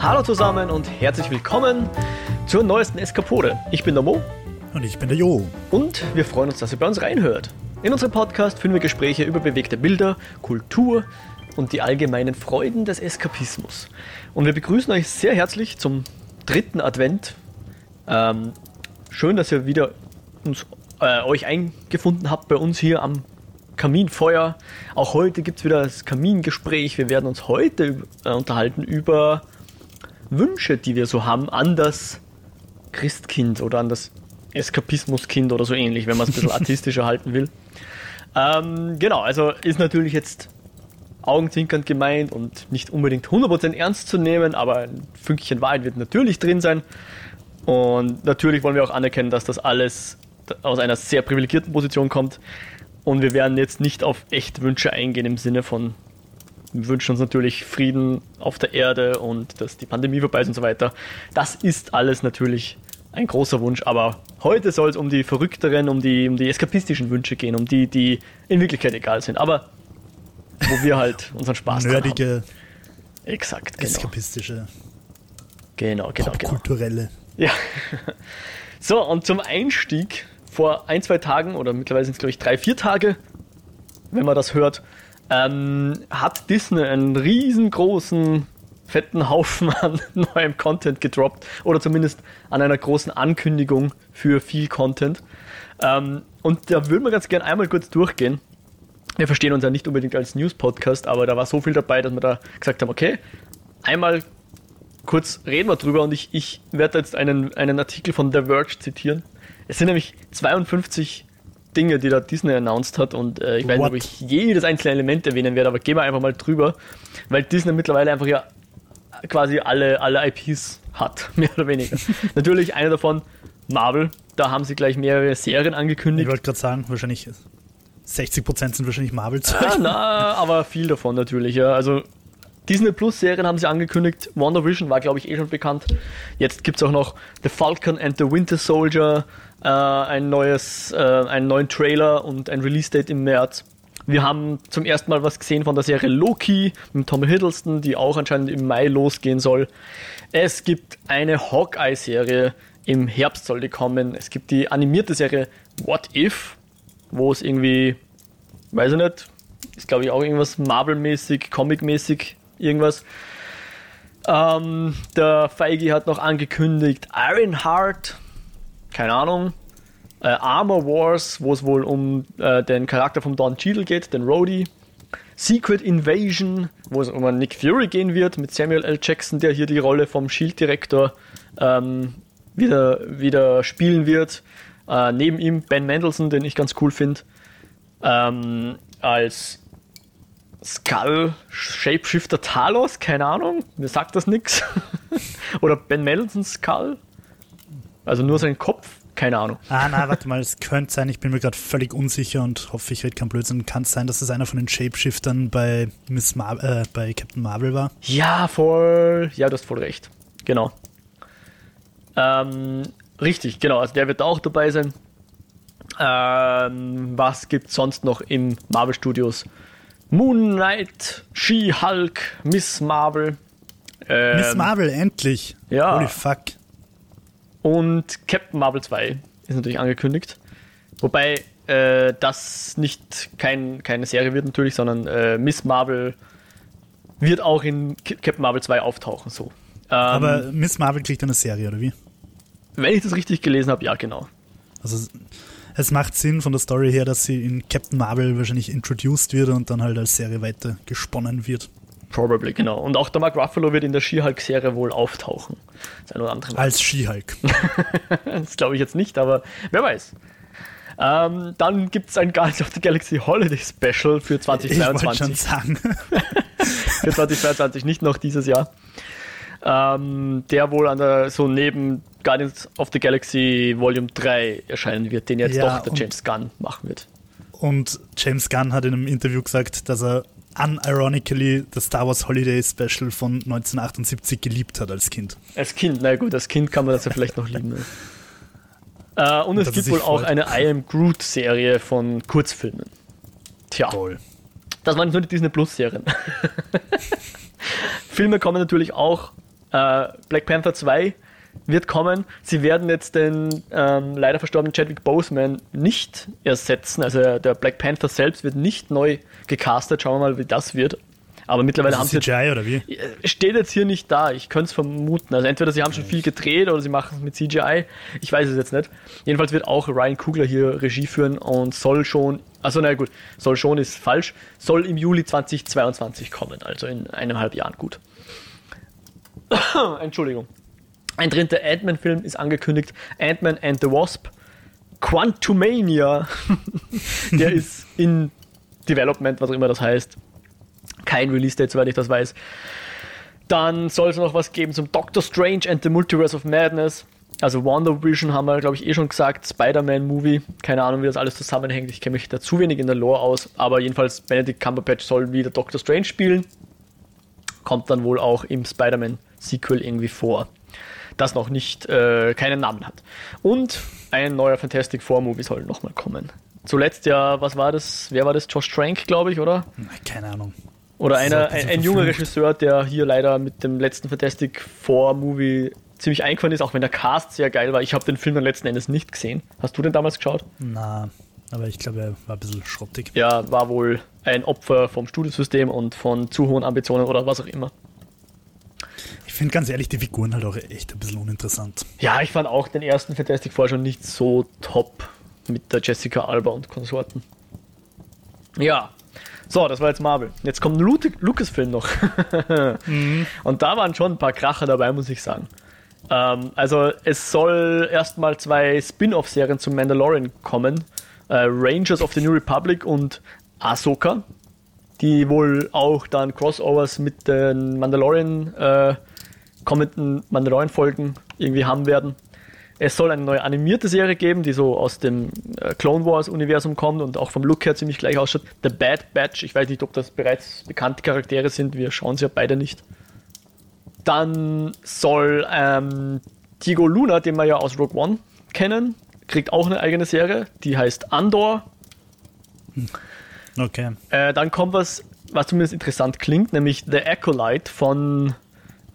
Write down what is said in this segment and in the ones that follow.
Hallo zusammen und herzlich willkommen zur neuesten Eskapode. Ich bin der Mo. Und ich bin der Jo. Und wir freuen uns, dass ihr bei uns reinhört. In unserem Podcast führen wir Gespräche über bewegte Bilder, Kultur und die allgemeinen Freuden des Eskapismus. Und wir begrüßen euch sehr herzlich zum dritten Advent. Ähm, schön, dass ihr wieder uns, äh, euch eingefunden habt bei uns hier am Kaminfeuer. Auch heute gibt es wieder das Kamingespräch. Wir werden uns heute äh, unterhalten über Wünsche, die wir so haben an das Christkind oder an das Eskapismuskind oder so ähnlich, wenn man es ein bisschen artistischer halten will. Ähm, genau, also ist natürlich jetzt augenzwinkernd gemeint und nicht unbedingt 100% ernst zu nehmen, aber ein Fünkchen Wahrheit wird natürlich drin sein. Und natürlich wollen wir auch anerkennen, dass das alles aus einer sehr privilegierten Position kommt. Und wir werden jetzt nicht auf echte Wünsche eingehen im Sinne von, wünschen uns natürlich Frieden auf der Erde und dass die Pandemie vorbei ist und so weiter. Das ist alles natürlich ein großer Wunsch, aber heute soll es um die verrückteren, um die, um die eskapistischen Wünsche gehen, um die, die in Wirklichkeit egal sind, aber wo wir halt unseren Spaß Nerdige, haben. Exakt, genau. Eskapistische. Genau, genau, genau. Kulturelle. Ja. So, und zum Einstieg vor ein, zwei Tagen oder mittlerweile sind es, glaube ich, drei, vier Tage, wenn man das hört, ähm, hat Disney einen riesengroßen, fetten Haufen an neuem Content gedroppt oder zumindest an einer großen Ankündigung für viel Content. Ähm, und da würden wir ganz gerne einmal kurz durchgehen. Wir verstehen uns ja nicht unbedingt als News-Podcast, aber da war so viel dabei, dass wir da gesagt haben, okay, einmal kurz reden wir drüber und ich, ich werde jetzt einen, einen Artikel von The Verge zitieren. Es sind nämlich 52 Dinge, die da Disney announced hat und äh, ich What? weiß nicht, ob ich jedes einzelne Element erwähnen werde, aber gehen wir einfach mal drüber, weil Disney mittlerweile einfach ja quasi alle, alle IPs hat, mehr oder weniger. Natürlich eine davon Marvel, da haben sie gleich mehrere Serien angekündigt. Ich wollte gerade sagen, wahrscheinlich 60% sind wahrscheinlich marvel Ah, na, aber viel davon natürlich, ja. Also Disney Plus Serien haben sie angekündigt. WandaVision war, glaube ich, eh schon bekannt. Jetzt gibt es auch noch The Falcon and the Winter Soldier, äh, ein neues, äh, einen neuen Trailer und ein Release-Date im März. Wir haben zum ersten Mal was gesehen von der Serie Loki mit Tom Hiddleston, die auch anscheinend im Mai losgehen soll. Es gibt eine Hawkeye-Serie, im Herbst soll die kommen. Es gibt die animierte Serie What If, wo es irgendwie, weiß ich nicht, ist glaube ich auch irgendwas Marvel-mäßig, Comic-mäßig, irgendwas. Ähm, der Feige hat noch angekündigt Ironheart, keine Ahnung. Äh, Armor Wars, wo es wohl um äh, den Charakter von Don Cheadle geht, den Rhodey. Secret Invasion, wo es um Nick Fury gehen wird, mit Samuel L. Jackson, der hier die Rolle vom Shield-Direktor ähm, wieder, wieder spielen wird. Äh, neben ihm Ben Mendelssohn, den ich ganz cool finde, ähm, als Skull Shapeshifter Talos, keine Ahnung, mir sagt das nichts. Oder Ben Mendelssohn Skull, also nur sein Kopf, keine Ahnung. Ah, na, warte mal, es könnte sein, ich bin mir gerade völlig unsicher und hoffe, ich rede kein Blödsinn. Kann es sein, dass es einer von den Shapeshiftern bei, Miss Mar äh, bei Captain Marvel war? Ja, voll. Ja, du hast voll recht. Genau. Ähm, richtig, genau. Also der wird auch dabei sein. Ähm, was gibt es sonst noch im Marvel Studios? Moon Knight, She-Hulk, Miss Marvel. Ähm, Miss Marvel, endlich. Ja. Holy fuck. Und Captain Marvel 2 ist natürlich angekündigt. Wobei äh, das nicht kein, keine Serie wird natürlich, sondern äh, Miss Marvel wird auch in Captain Marvel 2 auftauchen. So. Ähm, Aber Miss Marvel kriegt eine Serie, oder wie? Wenn ich das richtig gelesen habe, ja, genau. Also es macht Sinn von der Story her, dass sie in Captain Marvel wahrscheinlich introduced wird und dann halt als Serie weiter gesponnen wird. Probably, genau. Und auch der Mark Ruffalo wird in der She-Hulk-Serie wohl auftauchen. Das oder andere Als She-Hulk. das glaube ich jetzt nicht, aber wer weiß. Ähm, dann gibt es ein Guardians of the Galaxy Holiday Special für 2022. Ich schon sagen. für 2022, nicht noch dieses Jahr. Ähm, der wohl an der, so neben Guardians of the Galaxy Volume 3 erscheinen wird, den jetzt ja, doch der James Gunn machen wird. Und James Gunn hat in einem Interview gesagt, dass er unironically das Star Wars Holiday Special von 1978 geliebt hat als Kind. Als Kind, na gut, als Kind kann man das ja vielleicht noch lieben. Ne? Äh, und, und es gibt wohl freut. auch eine I Am Groot Serie von Kurzfilmen. Tja. Toll. Das waren nur die Disney Plus Serien. Filme kommen natürlich auch Äh, Black Panther 2 wird kommen. Sie werden jetzt den ähm, leider verstorbenen Chadwick Boseman nicht ersetzen. Also der Black Panther selbst wird nicht neu gecastet. Schauen wir mal, wie das wird. Aber mittlerweile Also haben sie. CGI oder wie? Äh, Steht jetzt hier nicht da. Ich könnte es vermuten. Also entweder sie haben schon viel gedreht oder sie machen es mit CGI. Ich weiß es jetzt nicht. Jedenfalls wird auch Ryan Coogler hier Regie führen und soll schon, also na gut, soll schon ist falsch, soll im Juli 2022 kommen, also in eineinhalb Jahren gut. Entschuldigung. Ein dritter Ant-Man-Film ist angekündigt, Ant-Man and the Wasp. Quantumania. Der ist in Development, was auch immer das heißt. Kein Release-Date, soweit ich das weiß. Dann soll es noch was geben zum Doctor Strange and the Multiverse of Madness. Also Wonder Vision haben wir, glaube ich, eh schon gesagt. Spider-Man-Movie. Keine Ahnung, wie das alles zusammenhängt. Ich kenne mich da zu wenig in der Lore aus. Aber jedenfalls, Benedict Cumberbatch soll wieder Doctor Strange spielen. Kommt dann wohl auch im Spider-Man-Sequel irgendwie vor. Das noch nicht, äh, keinen Namen hat. Und ein neuer Fantastic Four-Movie soll nochmal kommen. Zuletzt ja, was war das? Wer war das? Josh Trank, glaube ich, oder? Keine Ahnung. Oder einer, ein ein, junger. Regisseur, der hier leider mit dem letzten Fantastic Four Movie ziemlich eingefallen ist, auch wenn der Cast sehr geil war. Ich habe den Film dann letzten Endes nicht gesehen. Hast du den damals geschaut? Na, aber ich glaube, er war ein bisschen schrottig. Ja, war wohl ein Opfer vom Studiosystem und von zu hohen Ambitionen oder was auch immer. Ich finde ganz ehrlich die Figuren halt auch echt ein bisschen uninteressant. Ja, ich fand auch den ersten Fantastic Four schon nicht so top mit der Jessica Alba und Konsorten. Ja, so, das war jetzt Marvel. Jetzt kommt Lu Lucasfilm noch. Und da waren schon ein paar Kracher dabei, muss ich sagen. Ähm, also es soll erstmal zwei Spin-off-Serien zum Mandalorian kommen. Äh, Rangers of the New Republic und Ahsoka, die wohl auch dann Crossovers mit den Mandalorian äh, kommenden Mandalorian-Folgen irgendwie haben werden. Es soll eine neue animierte Serie geben, die so aus dem äh, Clone Wars-Universum kommt und auch vom Look her ziemlich gleich ausschaut. The Bad Batch, ich weiß nicht, ob das bereits bekannte Charaktere sind, wir schauen sie ja beide nicht. Dann soll ähm, Diego Luna, den wir ja aus Rogue One kennen, kriegt auch eine eigene Serie, die heißt Andor. Okay. Äh, dann kommt was, was zumindest interessant klingt, nämlich The Acolyte von.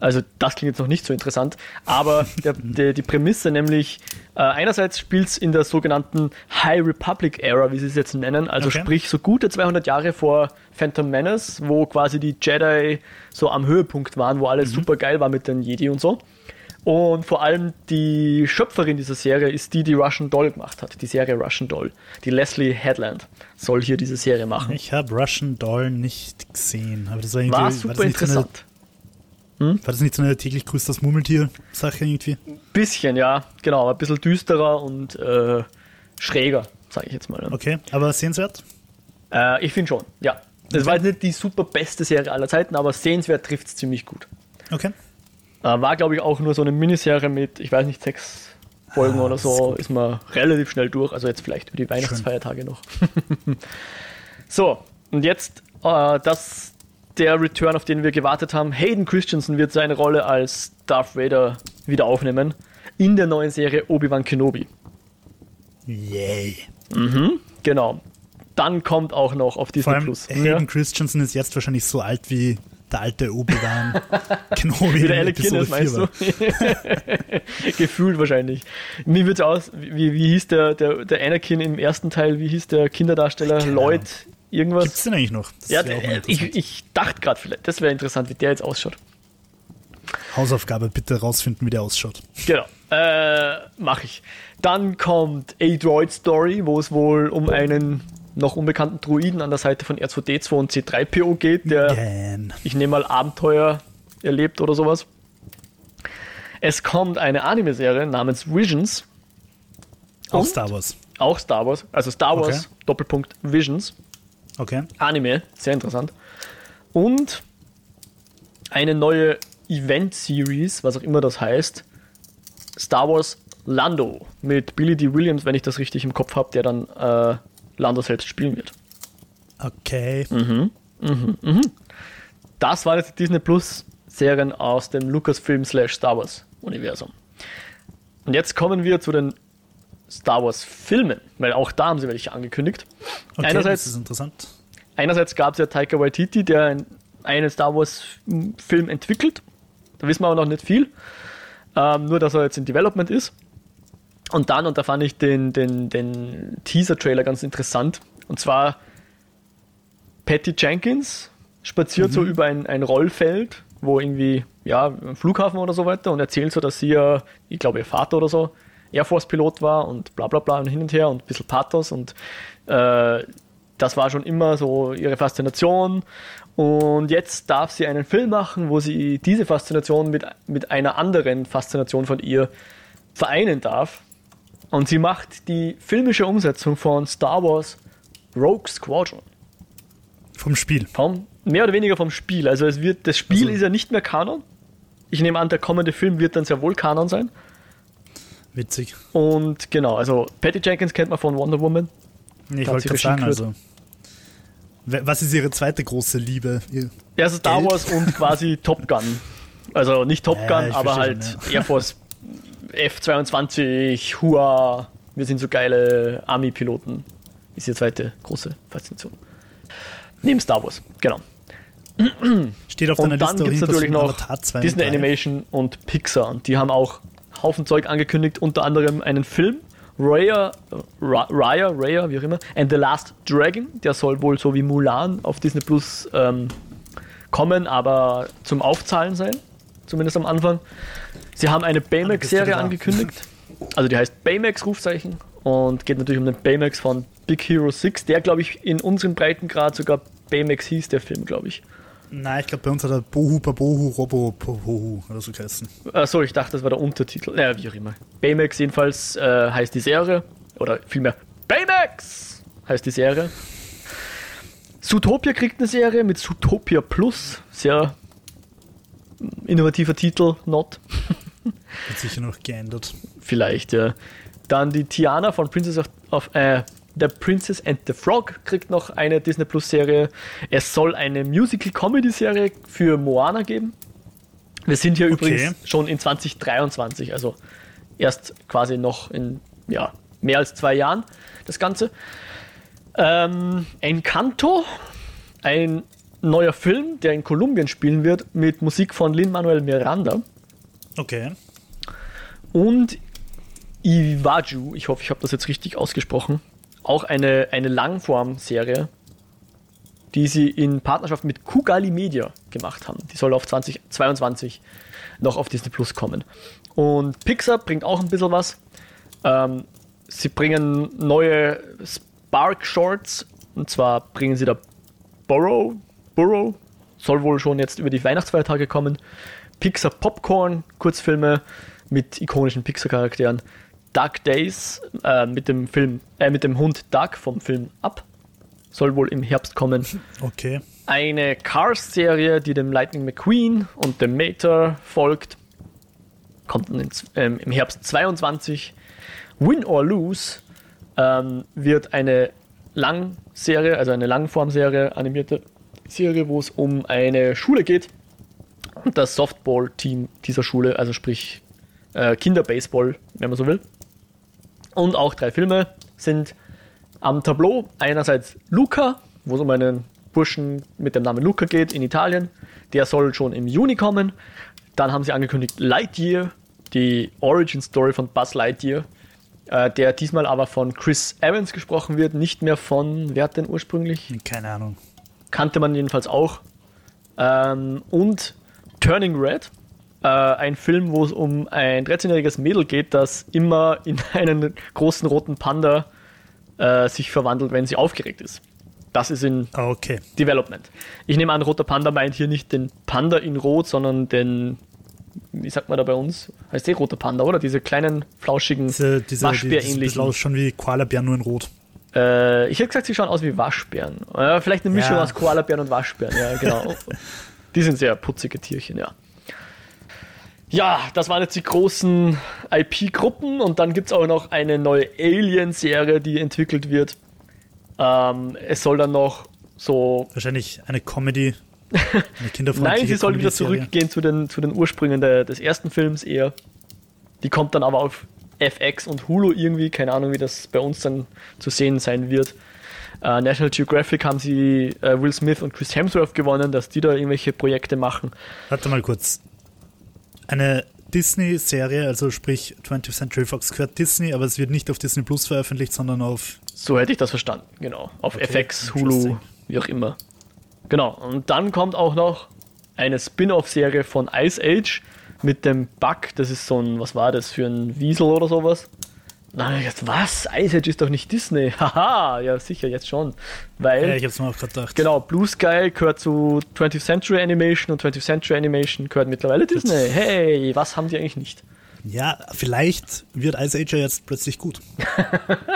Also, das klingt jetzt noch nicht so interessant, aber der, der, die Prämisse, nämlich äh, einerseits spielt es in der sogenannten High Republic Era, wie sie es jetzt nennen, also Okay. sprich so gute 200 Jahre vor Phantom Menace, wo quasi die Jedi so am Höhepunkt waren, wo alles super geil war mit den Jedi und so. Und vor allem die Schöpferin dieser Serie ist die, die Russian Doll gemacht hat, die Serie Russian Doll. Die Leslie Headland soll hier diese Serie machen. Ich habe Russian Doll nicht gesehen, aber das war irgendwie War war super das nicht interessant. war das nicht so eine täglich grüßt das Murmeltier-Sache irgendwie? Bisschen, ja, genau, aber ein bisschen düsterer und äh, schräger, sage ich jetzt mal. ne? Okay, aber sehenswert? Äh, ich finde schon, ja. Es war jetzt nicht die super beste Serie aller Zeiten, aber sehenswert trifft es ziemlich gut. Okay. Äh, war, glaube ich, auch nur so eine Miniserie mit, ich weiß nicht, sechs Folgen Ah, oder das ist so, gut. ist man relativ schnell durch. Also jetzt vielleicht für die Weihnachtsfeiertage noch. so, und jetzt äh, das der Return, auf den wir gewartet haben. Hayden Christensen wird seine Rolle als Darth Vader wieder aufnehmen in der neuen Serie Obi-Wan Kenobi. Yay. Genau. Dann kommt auch noch auf Vor Disney allem Plus. Hayden Ja. Christensen ist jetzt wahrscheinlich so alt wie der alte Obi-Wan Kenobi Wie der Alec Guinness, 4 meinst du? Gefühlt wahrscheinlich. Mir wird's aus, wie, wie hieß der, der, der Anakin im ersten Teil, wie hieß der Kinderdarsteller? Lloyd. Irgendwas? Gibt's den eigentlich noch? Das ja, mal der, ich, ich dachte gerade vielleicht, das wäre interessant, wie der jetzt ausschaut. Hausaufgabe, bitte rausfinden, wie der ausschaut. Genau, äh, mache ich. Dann kommt A Droid Story, wo es wohl um einen noch unbekannten Druiden an der Seite von R2D2 und C3PO geht, der Gan. ich nehme mal Abenteuer erlebt oder sowas. Es kommt eine Anime-Serie namens Visions. Auch? Star Wars. Auch Star Wars, also Star Wars, Okay. Doppelpunkt Visions. Okay. Anime, sehr interessant. Und eine neue Event-Series, was auch immer das heißt. Star Wars Lando mit Billy D. Williams, wenn ich das richtig im Kopf habe, der dann äh, Lando selbst spielen wird. Okay. Mhm. Das waren jetzt die Disney Plus Serien aus dem Lucasfilm slash Star Wars Universum. Und jetzt kommen wir zu den Star Wars Filmen, weil auch da haben sie welche angekündigt. okay einerseits das ist interessant. einerseits gab es ja Taika Waititi, der ein- einen Star Wars Film entwickelt. Da wissen wir aber noch nicht viel. Ähm, nur, dass er jetzt in Development ist. Und dann, und da fand ich den, den, den Teaser-Trailer ganz interessant. Und zwar Patty Jenkins spaziert mhm. so über ein, ein Rollfeld, wo irgendwie, ja, ein Flughafen oder so weiter und erzählt so, dass sie ja, ich glaube, ihr Vater oder so, Air Force-Pilot war und bla bla bla und hin und her und ein bisschen Pathos und äh, das war schon immer so ihre Faszination. Und jetzt darf sie einen Film machen, wo sie diese Faszination mit, mit einer anderen Faszination von ihr vereinen darf. Und sie macht die filmische Umsetzung von Star Wars Rogue Squadron. Vom Spiel. Vom, mehr oder weniger vom Spiel. Also es wird, das Spiel also. ist ja nicht mehr Kanon. Ich nehme an, der kommende Film wird dann sehr wohl Kanon sein. Witzig. Und genau, also Patty Jenkins kennt man von Wonder Woman. Ich wollte gerade sagen, also. Was ist Ihre zweite große Liebe? Ihr ja, also Star? Wars und quasi Top Gun. Also nicht Top Gun, ja, aber halt ja. Air Force F-22, Hua. Wir sind so geile Army-Piloten. Ist Ihre zweite große Faszination. Neben Star Wars, genau. Steht auf deiner und dann gibt es natürlich noch Disney Animation und Pixar. Und die haben auch Haufen Zeug angekündigt, unter anderem einen Film, Raya, Raya, Raya, wie auch immer, and the Last Dragon, der soll wohl so wie Mulan auf Disney Plus ähm, kommen, aber zum Aufzahlen sein, zumindest am Anfang. Sie haben eine Baymax-Serie angekündigt, also die heißt Baymax Rufzeichen. Und geht natürlich um den Baymax von Big Hero 6, der glaube ich in unserem Breitengrad sogar Baymax hieß, der Film, glaube ich. Nein, ich glaube, bei uns hat er Bohu Babohu Robo Pohohu oder so geheißen. Achso, ich dachte, das war der Untertitel. Naja, wie auch immer. Baymax jedenfalls äh, heißt die Serie. Oder vielmehr Baymax heißt die Serie. Zootopia kriegt eine Serie mit Zootopia Plus. Sehr innovativer Titel, not. Hat sicher noch geändert. Vielleicht, ja. Dann die Tiana von Princess of, of äh, The Princess and the Frog kriegt noch eine Disney Plus Serie. Es soll eine Musical Comedy Serie für Moana geben. Wir sind hier okay. übrigens schon in 2023, also erst quasi noch in ja, mehr als zwei Jahren das Ganze. Ähm, Encanto, ein neuer Film, der in Kolumbien spielen wird, mit Musik von Lin-Manuel Miranda. Okay. Und Iwaju, ich hoffe, ich habe das jetzt richtig ausgesprochen, auch eine, eine Langform-Serie, die sie in Partnerschaft mit Kugali Media gemacht haben. Die soll auf 2022 noch auf Disney Plus kommen. Und Pixar bringt auch ein bisschen was. Ähm, sie bringen neue Spark Shorts. Und zwar bringen sie da Burrow. Burrow soll wohl schon jetzt über die Weihnachtsfeiertage kommen. Pixar Popcorn, Kurzfilme mit ikonischen Pixar-Charakteren. Dark Days äh, mit dem Film, äh, mit dem Hund Duck vom Film Up. Soll wohl im Herbst kommen. Okay. Eine Cars-Serie, die dem Lightning McQueen und dem Mater folgt. Kommt ins, ähm, im Herbst 22. Win or Lose ähm, wird eine Langserie, also eine Langformserie, animierte Serie, wo es um eine Schule geht und das Softball-Team dieser Schule, also sprich äh, Kinderbaseball, wenn man so will und auch drei Filme sind am Tableau. Einerseits Luca, wo es um einen Burschen mit dem Namen Luca geht in Italien. Der soll schon im Juni kommen. Dann haben sie angekündigt Lightyear, die Origin Story von Buzz Lightyear, äh, der diesmal aber von Chris Evans gesprochen wird, nicht mehr von, wer hat denn ursprünglich? Keine Ahnung. Kannte man jedenfalls auch. Ähm, und Turning Red, äh, ein Film, wo es um ein 13-jähriges Mädel geht, das immer in einen großen roten Panda äh, sich verwandelt, wenn sie aufgeregt ist. Das ist in okay. Development. Ich nehme an, roter Panda meint hier nicht den Panda in Rot, sondern den, wie sagt man da bei uns? Heißt der roter Panda, oder? Diese kleinen, flauschigen, diese, diese, Waschbär-ähnlichen. Die, schon wie Koalabären, nur in Rot. Äh, ich hätte gesagt, sie schauen aus wie Waschbären. Äh, vielleicht eine Mischung ja. aus Koalabären und Waschbären, ja, genau. die sind sehr putzige Tierchen, ja. Ja, das waren jetzt die großen IP-Gruppen und dann gibt es auch noch eine neue Alien-Serie, die entwickelt wird. Ähm, es soll dann noch so. Wahrscheinlich eine Comedy. Eine Nein, sie soll wieder zurückgehen zu den, zu den Ursprüngen der, des ersten Films eher. Die kommt dann aber auf FX und Hulu irgendwie. Keine Ahnung, wie das bei uns dann zu sehen sein wird. Uh, National Geographic haben sie uh, Will Smith und Chris Hemsworth gewonnen, dass die da irgendwelche Projekte machen. Warte mal kurz eine Disney-Serie, also sprich 20th Century Fox gehört Disney, aber es wird nicht auf Disney Plus veröffentlicht, sondern auf. So hätte ich das verstanden, genau. Auf okay, FX, Hulu, wie auch immer. Genau. Und dann kommt auch noch eine Spin-off-Serie von Ice Age mit dem Bug. Das ist so ein, was war das für ein Wiesel oder sowas? Na, jetzt, was? Ice Age ist doch nicht Disney. Haha, ja sicher, jetzt schon. Weil, ja, ich hab's mir auch gedacht. Genau, Blue Sky gehört zu 20th Century Animation und 20th Century Animation gehört mittlerweile Disney. Hey, was haben die eigentlich nicht? Ja, vielleicht wird Ice Age ja jetzt plötzlich gut.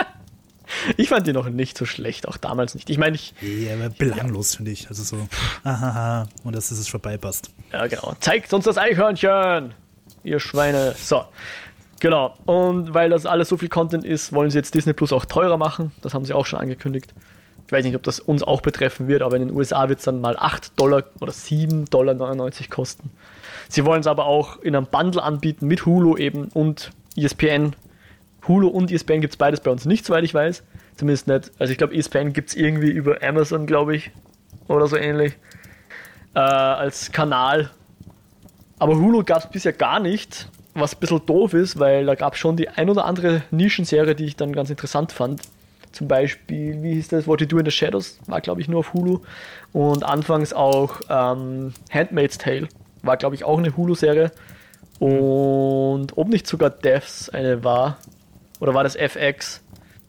ich fand die noch nicht so schlecht, auch damals nicht. Ich meine, ich. Ja, aber belanglos, ja. finde ich. Also so, ahaha, und dass es vorbei passt. Ja, genau. Zeigt uns das Eichhörnchen, ihr Schweine. So. Genau. Und weil das alles so viel Content ist, wollen sie jetzt Disney Plus auch teurer machen. Das haben sie auch schon angekündigt. Ich weiß nicht, ob das uns auch betreffen wird, aber in den USA wird es dann mal 8 Dollar oder 7,99 Dollar kosten. Sie wollen es aber auch in einem Bundle anbieten mit Hulu eben und ESPN. Hulu und ESPN gibt es beides bei uns nicht, soweit ich weiß. Zumindest nicht. Also ich glaube, ESPN gibt es irgendwie über Amazon, glaube ich. Oder so ähnlich. Äh, als Kanal. Aber Hulu gab es bisher gar nicht was ein bisschen doof ist, weil da gab es schon die ein oder andere Nischenserie, die ich dann ganz interessant fand. Zum Beispiel, wie hieß das? What You Do in the Shadows war, glaube ich, nur auf Hulu. Und anfangs auch ähm, Handmaid's Tale war, glaube ich, auch eine Hulu-Serie. Und ob nicht sogar Deaths eine war, oder war das FX?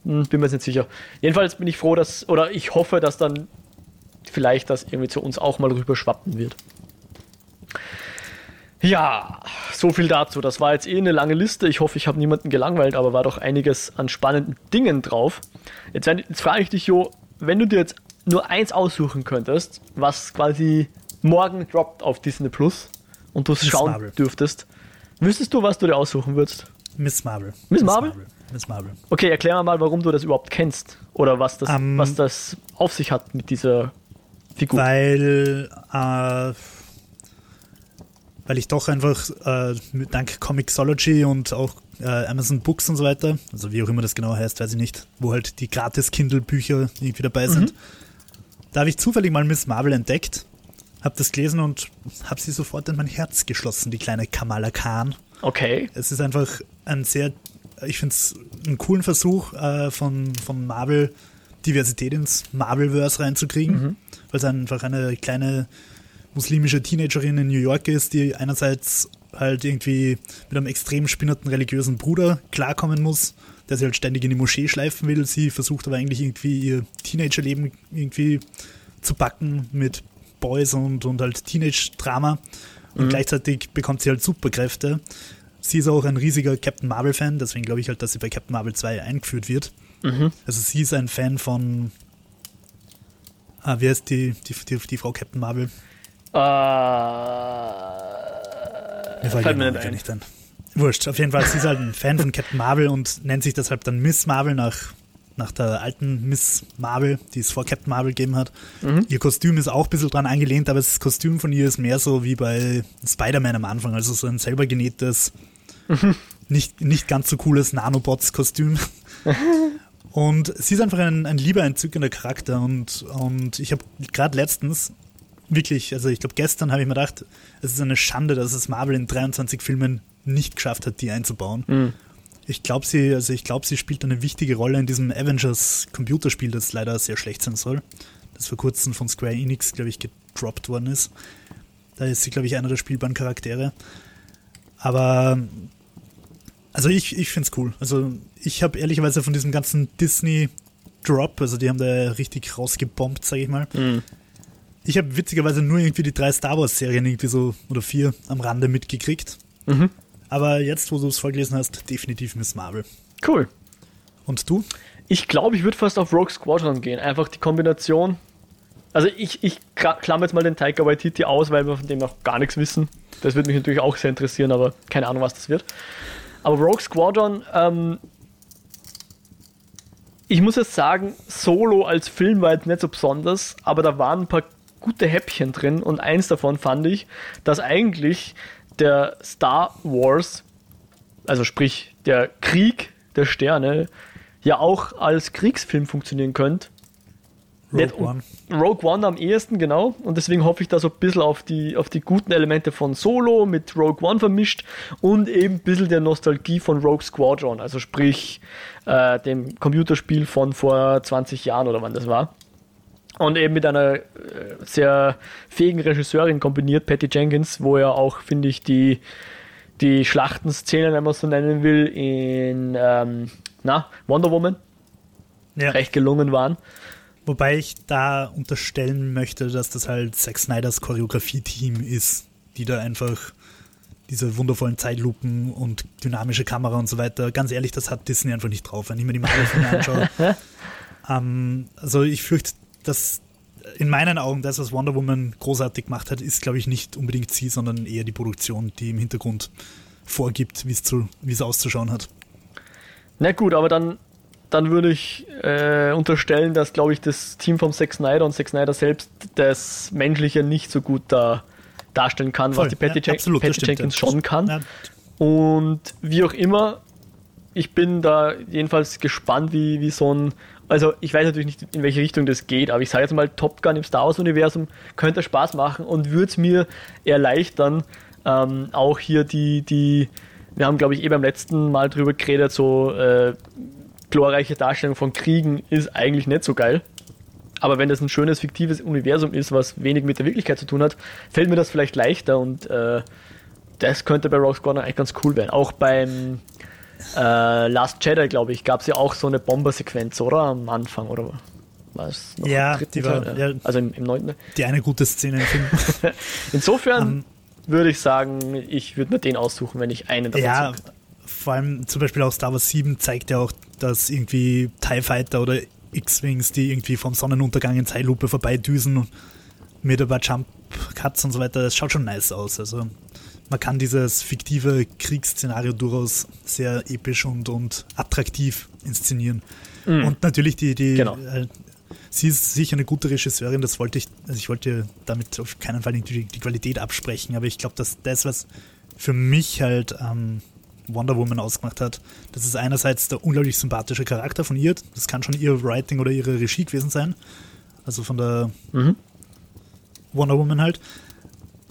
Hm, bin mir jetzt nicht sicher. Jedenfalls bin ich froh, dass, oder ich hoffe, dass dann vielleicht das irgendwie zu uns auch mal rüber schwappen wird. Ja, so viel dazu. Das war jetzt eh eine lange Liste. Ich hoffe, ich habe niemanden gelangweilt, aber war doch einiges an spannenden Dingen drauf. Jetzt, jetzt frage ich dich, Jo, wenn du dir jetzt nur eins aussuchen könntest, was quasi morgen droppt auf Disney Plus und du es schauen Marvel. dürftest, wüsstest du, was du dir aussuchen würdest? Miss Marvel. Miss, Miss Marvel? Marvel? Miss Marvel. Okay, erklär mal, warum du das überhaupt kennst oder was das, um, was das auf sich hat mit dieser Figur. Weil äh, weil ich doch einfach äh, dank Comixology und auch äh, Amazon Books und so weiter, also wie auch immer das genau heißt, weiß ich nicht, wo halt die gratis Kindle-Bücher irgendwie dabei sind, mhm. da habe ich zufällig mal Miss Marvel entdeckt, habe das gelesen und habe sie sofort in mein Herz geschlossen, die kleine Kamala Khan. Okay. Es ist einfach ein sehr, ich finde es einen coolen Versuch äh, von, von Marvel, Diversität ins Marvelverse reinzukriegen, mhm. weil es einfach eine kleine muslimische Teenagerin in New York ist, die einerseits halt irgendwie mit einem extrem spinnerten religiösen Bruder klarkommen muss, der sie halt ständig in die Moschee schleifen will. Sie versucht aber eigentlich irgendwie ihr Teenagerleben irgendwie zu backen mit Boys und, und halt Teenage-Drama. Und mhm. gleichzeitig bekommt sie halt Superkräfte. Sie ist auch ein riesiger Captain Marvel-Fan, deswegen glaube ich halt, dass sie bei Captain Marvel 2 eingeführt wird. Mhm. Also sie ist ein Fan von. Ah, wer ist die, die, die, die Frau Captain Marvel? Äh, Mir fällt mir nicht ein. nicht ein. Wurscht, auf jeden Fall, sie ist halt ein Fan von Captain Marvel und nennt sich deshalb dann Miss Marvel nach, nach der alten Miss Marvel, die es vor Captain Marvel gegeben hat. Mhm. Ihr Kostüm ist auch ein bisschen dran angelehnt, aber das Kostüm von ihr ist mehr so wie bei Spider-Man am Anfang, also so ein selber genähtes, mhm. nicht, nicht ganz so cooles Nanobots-Kostüm. und sie ist einfach ein, ein lieber, entzückender Charakter und, und ich habe gerade letztens wirklich, also ich glaube, gestern habe ich mir gedacht, es ist eine Schande, dass es Marvel in 23 Filmen nicht geschafft hat, die einzubauen. Mhm. Ich glaube, sie, also ich glaube, sie spielt eine wichtige Rolle in diesem Avengers Computerspiel, das leider sehr schlecht sein soll. Das vor kurzem von Square Enix, glaube ich, gedroppt worden ist. Da ist sie, glaube ich, einer der spielbaren Charaktere. Aber also ich, ich finde es cool. Also ich habe ehrlicherweise von diesem ganzen Disney Drop, also die haben da richtig rausgebombt, sage ich mal. Mhm. Ich habe witzigerweise nur irgendwie die drei Star Wars-Serien irgendwie so oder vier am Rande mitgekriegt. Mhm. Aber jetzt, wo du es vorgelesen hast, definitiv Miss Marvel. Cool. Und du? Ich glaube, ich würde fast auf Rogue Squadron gehen. Einfach die Kombination. Also ich, ich klammer jetzt mal den Taika Waititi aus, weil wir von dem noch gar nichts wissen. Das würde mich natürlich auch sehr interessieren, aber keine Ahnung, was das wird. Aber Rogue Squadron, ähm, ich muss jetzt sagen, Solo als Film war jetzt nicht so besonders, aber da waren ein paar gute Häppchen drin und eins davon fand ich, dass eigentlich der Star Wars, also sprich der Krieg der Sterne, ja auch als Kriegsfilm funktionieren könnte. Rogue One. Rogue One am ehesten, genau. Und deswegen hoffe ich da so ein bisschen auf die, auf die guten Elemente von Solo mit Rogue One vermischt und eben ein bisschen der Nostalgie von Rogue Squadron, also sprich äh, dem Computerspiel von vor 20 Jahren oder wann das war. Und eben mit einer äh, sehr fähigen Regisseurin kombiniert, Patty Jenkins, wo ja auch, finde ich, die, die Schlachtenszenen, wenn man es so nennen will, in ähm, na, Wonder Woman ja. recht gelungen waren. Wobei ich da unterstellen möchte, dass das halt Zack Snyders Choreografie-Team ist, die da einfach diese wundervollen Zeitlupen und dynamische Kamera und so weiter. Ganz ehrlich, das hat Disney einfach nicht drauf, wenn ich mir die Marvel-Filme anschaue. ähm, also ich fürchte, dass in meinen Augen das, was Wonder Woman großartig gemacht hat, ist, glaube ich, nicht unbedingt sie, sondern eher die Produktion, die im Hintergrund vorgibt, wie es auszuschauen hat. Na gut, aber dann dann würde ich äh, unterstellen, dass, glaube ich, das Team vom Zack Snyder und Zack Snyder selbst das Menschliche nicht so gut da darstellen kann, Voll, was die Patty, ja, absolut, Patty Jenkins ja. schon kann. Ja. Und wie auch immer, ich bin da jedenfalls gespannt, wie, wie so ein. Also, ich weiß natürlich nicht, in welche Richtung das geht, aber ich sage jetzt mal, Top Gun im Star Wars-Universum könnte Spaß machen und würde es mir erleichtern, ähm, auch hier die, die, wir haben, glaube ich, eh beim letzten Mal drüber geredet, so äh, glorreiche Darstellung von Kriegen ist eigentlich nicht so geil. Aber wenn das ein schönes, fiktives Universum ist, was wenig mit der Wirklichkeit zu tun hat, fällt mir das vielleicht leichter und äh, das könnte bei Rogue Squadron eigentlich ganz cool werden. Auch beim äh, Last Jedi, glaube ich, gab es ja auch so eine Bombersequenz, oder? Am Anfang, oder was? Ja, die war, ja, also im, im 9. Die eine gute Szene im Film. Insofern um, würde ich sagen, ich würde mir den aussuchen, wenn ich einen davon Ja, vor allem zum Beispiel auch Star Wars 7 zeigt ja auch, dass irgendwie TIE Fighter oder X-Wings, die irgendwie vom Sonnenuntergang in Zeitlupe vorbeidüsen mit ein paar Jump Cuts und so weiter, das schaut schon nice aus. Also man kann dieses fiktive Kriegsszenario durchaus sehr episch und, und attraktiv inszenieren. Mhm. Und natürlich die, die genau. äh, sie ist sicher eine gute Regisseurin, das wollte ich, also ich wollte damit auf keinen Fall die, die Qualität absprechen, aber ich glaube, dass das, was für mich halt ähm, Wonder Woman ausgemacht hat. Das ist einerseits der unglaublich sympathische Charakter von ihr. Das kann schon ihr Writing oder ihre Regie gewesen sein. Also von der mhm. Wonder Woman halt.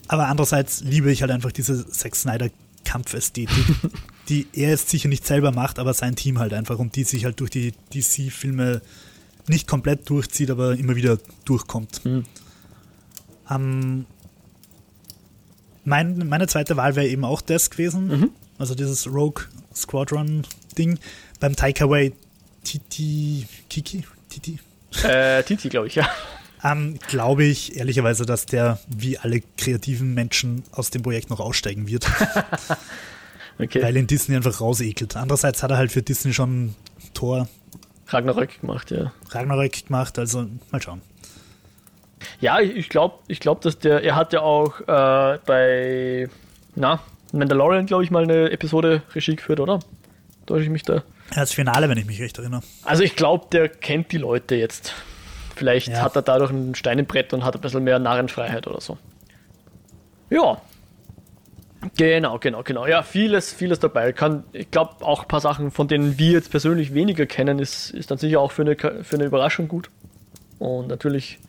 Aber andererseits liebe ich halt einfach diese Zack Snyder Kampfästhetik, die er jetzt sicher nicht selber macht, aber sein Team halt einfach und die sich halt durch die DC-Filme nicht komplett durchzieht, aber immer wieder durchkommt. Mhm. Um, mein, meine zweite Wahl wäre eben auch das gewesen. Mhm. Also dieses Rogue Squadron Ding beim Taika Way Titi Kiki Titi äh, Titi glaube ich ja ähm, glaube ich ehrlicherweise, dass der wie alle kreativen Menschen aus dem Projekt noch aussteigen wird. okay. Weil ihn Disney einfach rausekelt. Andererseits hat er halt für Disney schon Tor Ragnarök gemacht, ja. Ragnarök gemacht, also mal schauen. Ja, ich glaube, ich glaube, dass der, er hat ja auch äh, bei, na, Mandalorian, glaube ich, mal eine Episode Regie geführt, oder? Täusche ich mich da? Ja, das Finale, wenn ich mich recht erinnere. Also ich glaube, der kennt die Leute jetzt. Vielleicht ja. hat er dadurch ein Stein im Brett und hat ein bisschen mehr Narrenfreiheit oder so. Ja. Genau, genau, genau. Ja, vieles, vieles dabei. Kann, ich glaube, auch ein paar Sachen, von denen wir jetzt persönlich weniger kennen, ist, ist dann sicher auch für eine, für eine Überraschung gut. Und natürlich,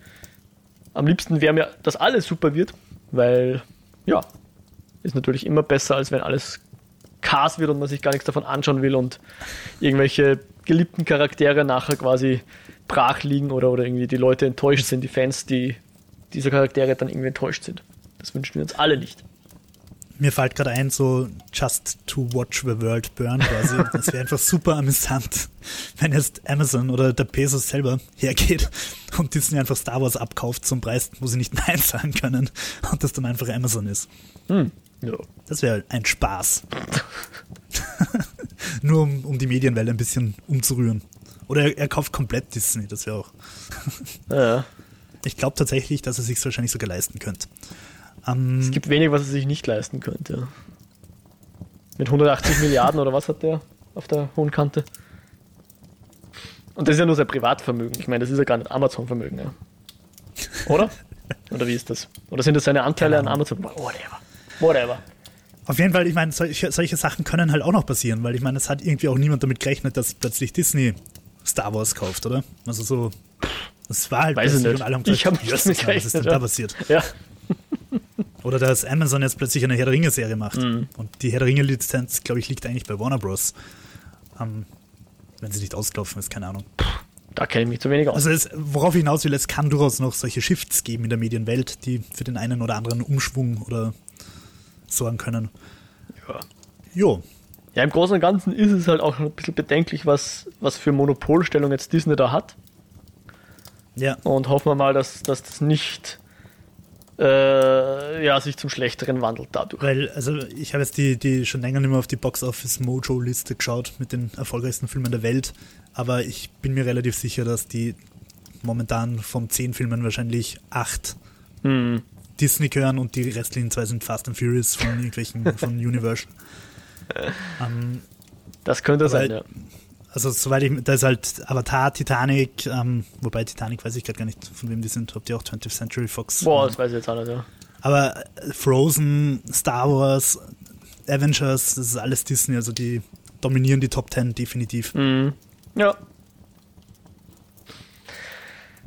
am liebsten wäre mir, dass alles super wird, weil, ja, ist natürlich immer besser, als wenn alles Cars wird und man sich gar nichts davon anschauen will und irgendwelche geliebten Charaktere nachher quasi brach liegen oder, oder irgendwie die Leute enttäuscht sind, die Fans, die dieser Charaktere dann irgendwie enttäuscht sind. Das wünschen wir uns alle nicht. Mir fällt gerade ein, so just to watch the world burn quasi. Das wäre einfach super amüsant, wenn jetzt Amazon oder der Pesos selber hergeht und Disney einfach Star Wars abkauft zum Preis, wo sie nicht Nein sagen können und das dann einfach Amazon ist. Hm. Ja. Das wäre ein Spaß. Nur um, um die Medienwelt ein bisschen umzurühren. Oder er, er kauft komplett Disney, das wäre auch. ja. Ich glaube tatsächlich, dass er sich wahrscheinlich sogar leisten könnte. Um, es gibt wenig, was er sich nicht leisten könnte. Mit 180 Milliarden oder was hat der auf der hohen Kante? Und das ist ja nur sein Privatvermögen. Ich meine, das ist ja gar nicht Amazon-Vermögen, ja. Oder? Oder wie ist das? Oder sind das seine Anteile an Amazon? Whatever. Whatever. Auf jeden Fall, ich meine, solche, solche Sachen können halt auch noch passieren, weil ich meine, es hat irgendwie auch niemand damit gerechnet, dass plötzlich Disney Star Wars kauft, oder? Also so Es war halt Weiß ich nicht. und alle haben Ich hab gesagt, nicht "Jösses, damit Mann, was ist denn da passiert? Ja. Oder dass Amazon jetzt plötzlich eine Herr der Ringe-Serie macht. Mhm. Und die Herr der Ringe-Lizenz, glaube ich, liegt eigentlich bei Warner Bros. Ähm, wenn sie nicht ausgelaufen ist, keine Ahnung. Da kenne ich mich zu wenig aus. Also es, worauf ich hinaus will, es kann durchaus noch solche Shifts geben in der Medienwelt, die für den einen oder anderen Umschwung oder sorgen können. Ja. Jo, Ja, im Großen und Ganzen ist es halt auch ein bisschen bedenklich, was, was für Monopolstellung jetzt Disney da hat. ja. Und hoffen wir mal, dass, dass das nicht äh, ja, sich zum Schlechteren wandelt dadurch. Weil, also ich habe jetzt die, die schon länger nicht mehr auf die Box Office Mojo Liste geschaut mit den erfolgreichsten Filmen der Welt, aber ich bin mir relativ sicher, dass die momentan von zehn Filmen wahrscheinlich acht Hm. Disney gehören und die restlichen zwei sind Fast and Furious von irgendwelchen von Universal. ähm, Das könnte sein, ja. also soweit ich, da ist halt Avatar, Titanic, ähm, wobei Titanic weiß ich gerade gar nicht, von wem die sind, ob die auch 20th Century Fox Boah, das weiß ich jetzt auch nicht, ja. Aber äh, Frozen, Star Wars, Avengers, das ist alles Disney, also die dominieren die Top 10 definitiv. Mhm. Ja.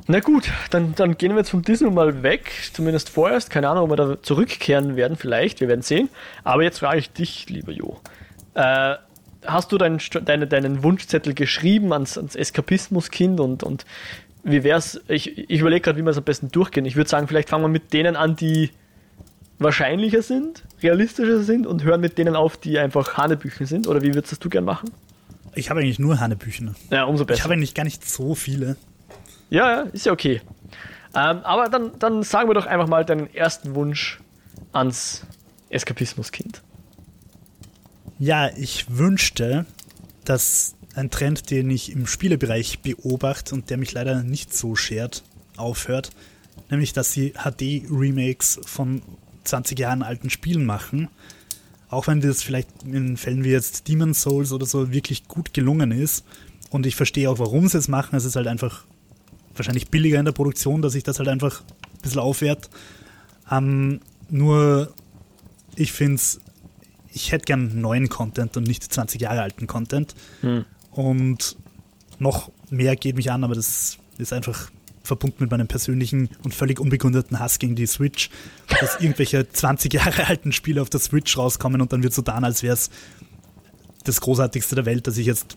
Na gut, dann, dann gehen wir jetzt vom Disney mal weg, zumindest vorerst. Keine Ahnung, ob wir da zurückkehren werden, vielleicht, wir werden sehen. Aber jetzt frage ich dich, lieber Jo. Äh, hast du deinen, deine, deinen Wunschzettel geschrieben ans, ans Eskapismuskind und, und wie wär's? Ich, ich überlege gerade, wie wir es am besten durchgehen. Ich würde sagen, vielleicht fangen wir mit denen an, die wahrscheinlicher sind, realistischer sind und hören mit denen auf, die einfach Hanebüchen sind. Oder wie würdest das du gern machen? Ich habe eigentlich nur Hanebüchen. Ja, umso besser. Ich habe eigentlich gar nicht so viele. Ja, ist ja okay. Ähm, aber dann, dann sagen wir doch einfach mal deinen ersten Wunsch ans Eskapismuskind. Ja, ich wünschte, dass ein Trend, den ich im Spielebereich beobachte und der mich leider nicht so schert, aufhört, nämlich dass sie HD-Remakes von 20 Jahren alten Spielen machen. Auch wenn das vielleicht in Fällen wie jetzt Demon's Souls oder so wirklich gut gelungen ist. Und ich verstehe auch, warum sie es machen. Es ist halt einfach wahrscheinlich billiger in der Produktion, dass sich das halt einfach ein bisschen aufwehrt. Ähm, nur, ich finde es, ich hätte gern neuen Content und nicht 20 Jahre alten Content. Hm. Und noch mehr geht mich an, aber das ist einfach verbunden mit meinem persönlichen und völlig unbegründeten Hass gegen die Switch, dass irgendwelche 20 Jahre alten Spiele auf der Switch rauskommen und dann wird so dann, als wäre es das Großartigste der Welt, dass ich jetzt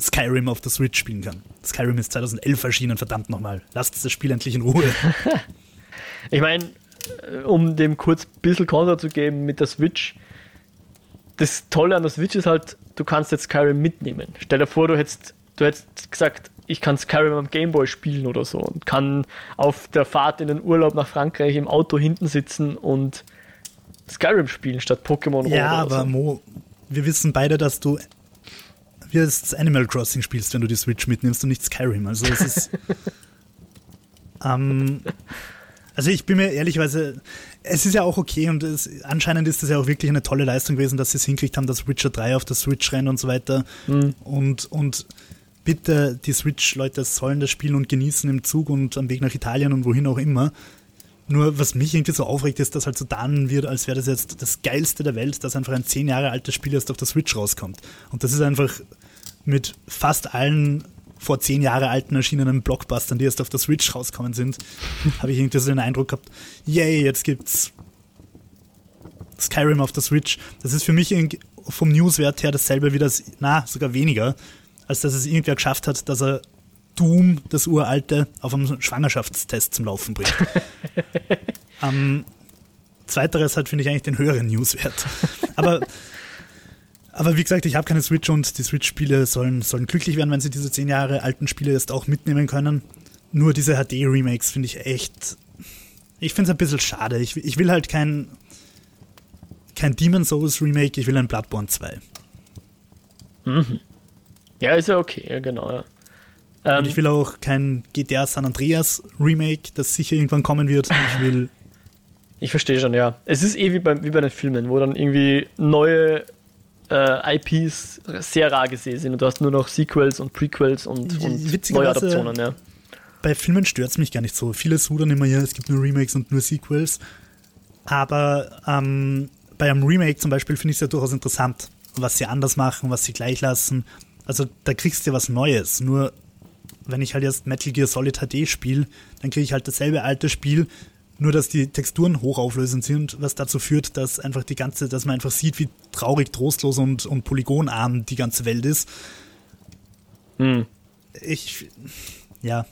Skyrim auf der Switch spielen kann. Skyrim ist 2011 erschienen, verdammt nochmal. Lasst das Spiel endlich in Ruhe. Ich meine, äh, um dem kurz ein bisschen Konter zu geben mit der Switch, das Tolle an der Switch ist halt, du kannst jetzt Skyrim mitnehmen. Stell dir vor, du hättest, du hättest gesagt, ich kann Skyrim am Gameboy spielen oder so und kann auf der Fahrt in den Urlaub nach Frankreich im Auto hinten sitzen und Skyrim spielen statt Pokémon ja, aber so. Mo, wir wissen beide, dass du wie das Animal Crossing spielst, wenn du die Switch mitnimmst und nicht Skyrim. Also es ist. ähm, also ich bin mir ehrlichweise, es ist ja auch okay und es, anscheinend ist das ja auch wirklich eine tolle Leistung gewesen, dass sie es hinkriegt haben, dass Witcher 3 auf der Switch rennt und so weiter. Mhm. Und, und bitte, die Switch-Leute sollen das spielen und genießen im Zug und am Weg nach Italien und wohin auch immer. Nur was mich irgendwie so aufregt, ist, dass halt so dann wird, als wäre das jetzt das Geilste der Welt, dass einfach ein zehn Jahre altes Spiel erst auf der Switch rauskommt. Und das ist einfach mit fast allen vor zehn Jahre alten erschienenen Blockbustern, die erst auf der Switch rauskommen sind, habe ich irgendwie so den Eindruck gehabt, yay, jetzt gibt's Skyrim auf der Switch. Das ist für mich vom Newswert her dasselbe wie das, na, sogar weniger, als dass es irgendwer geschafft hat, dass er Doom, das uralte, auf einem Schwangerschaftstest zum Laufen bringt. ähm, zweiteres hat, finde ich, eigentlich den höheren Newswert. Aber, aber wie gesagt, ich habe keine Switch und die Switch-Spiele sollen, sollen glücklich werden, wenn sie diese zehn Jahre alten Spiele jetzt auch mitnehmen können. Nur diese HD-Remakes finde ich echt. Ich finde es ein bisschen schade. Ich, ich will halt kein, kein Demon Souls Remake, ich will ein Bloodborne 2. Ja, ist ja okay, ja, genau. Ja. Ähm, Und ich will auch kein GTA San Andreas Remake, das sicher irgendwann kommen wird. Ich will. Ich verstehe schon, ja. Es ist eh wie bei, wie bei den Filmen, wo dann irgendwie neue äh, IPs sehr rar gesehen sind und du hast nur noch Sequels und Prequels und, und Neuadaptionen, ja. Bei Filmen stört es mich gar nicht so. Viele sudern immer, ja, es gibt nur Remakes und nur Sequels. Aber ähm, bei einem Remake zum Beispiel finde ich es ja durchaus interessant, was sie anders machen, was sie gleich lassen. Also da kriegst du ja was Neues. Nur wenn ich halt jetzt Metal Gear Solid HD spiele, dann kriege ich halt dasselbe alte Spiel, nur dass die Texturen hochauflösend sind, was dazu führt, dass einfach die ganze, dass man einfach sieht, wie traurig, trostlos und, und polygonarm die ganze Welt ist. Hm. Ich, ja.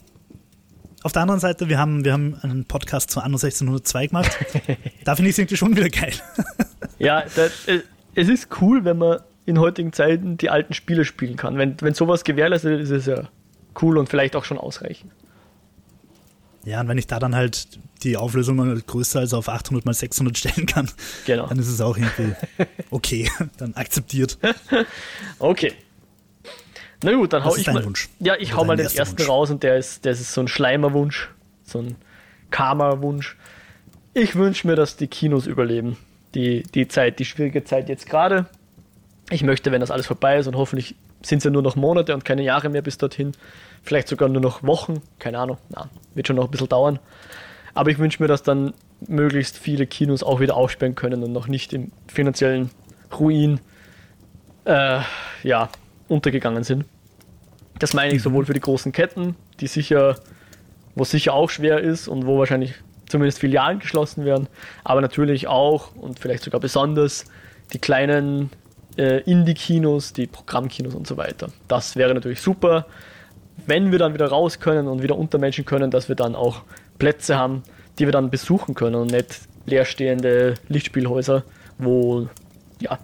Auf der anderen Seite, wir haben, wir haben einen Podcast zu Anno 1602 gemacht. da finde ich es irgendwie schon wieder geil. ja, das, äh, es ist cool, wenn man in heutigen Zeiten die alten Spiele spielen kann. Wenn, wenn sowas gewährleistet ist, ist es ja cool und vielleicht auch schon ausreichend. Ja, und wenn ich da dann halt die Auflösung halt größer als auf 800 mal 600 stellen kann, genau. dann ist es auch irgendwie okay, dann akzeptiert. okay. Na gut, dann hau ich mal. Wunsch? Ja, ich hau mal den ersten Wunsch? raus und der ist, der ist so ein Schleimerwunsch, so ein Karma-Wunsch. Ich wünsche mir, dass die Kinos überleben. Die, die Zeit, die schwierige Zeit jetzt gerade. Ich möchte, wenn das alles vorbei ist und hoffentlich sind es ja nur noch Monate und keine Jahre mehr bis dorthin, vielleicht sogar nur noch Wochen, keine Ahnung, na, wird schon noch ein bisschen dauern. Aber ich wünsche mir, dass dann möglichst viele Kinos auch wieder aufsperren können und noch nicht im finanziellen Ruin äh, ja, untergegangen sind. Das meine ich mhm. sowohl für die großen Ketten, die sicher, wo es sicher auch schwer ist und wo wahrscheinlich zumindest Filialen geschlossen werden, aber natürlich auch und vielleicht sogar besonders die kleinen äh, Indie-Kinos, die Programmkinos und so weiter. Das wäre natürlich super, wenn wir dann wieder raus können und wieder unter Menschen können, dass wir dann auch Plätze haben, die wir dann besuchen können und nicht leerstehende Lichtspielhäuser, wo ja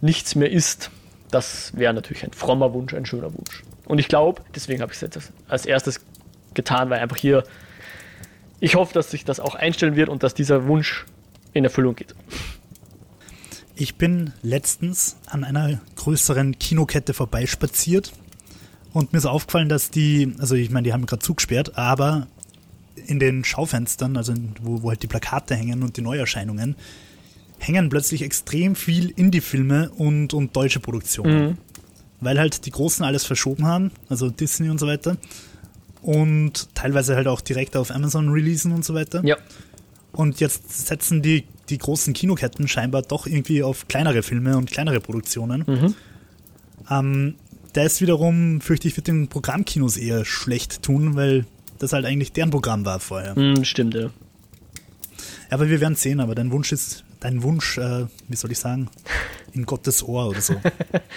nichts mehr ist. Das wäre natürlich ein frommer Wunsch, ein schöner Wunsch. Und ich glaube, deswegen habe ich es jetzt als erstes getan, weil einfach hier, ich hoffe, dass sich das auch einstellen wird und dass dieser Wunsch in Erfüllung geht. Ich bin letztens an einer größeren Kinokette vorbeispaziert und mir ist aufgefallen, dass die, also ich meine, die haben gerade zugesperrt, aber in den Schaufenstern, also wo, wo halt die Plakate hängen und die Neuerscheinungen, hängen plötzlich extrem viel Indie-Filme und, und deutsche Produktionen. Mhm. Weil halt die Großen alles verschoben haben, also Disney und so weiter. Und teilweise halt auch direkt auf Amazon releasen und so weiter. Ja. Und jetzt setzen die die großen Kinoketten scheinbar doch irgendwie auf kleinere Filme und kleinere Produktionen. Mhm. Ähm, da ist wiederum, fürchte ich, wird den Programmkinos eher schlecht tun, weil das halt eigentlich deren Programm war vorher. Mhm, stimmt, ja. ja. Aber wir werden sehen, aber dein Wunsch ist, dein Wunsch, äh, wie soll ich sagen, in Gottes Ohr oder so.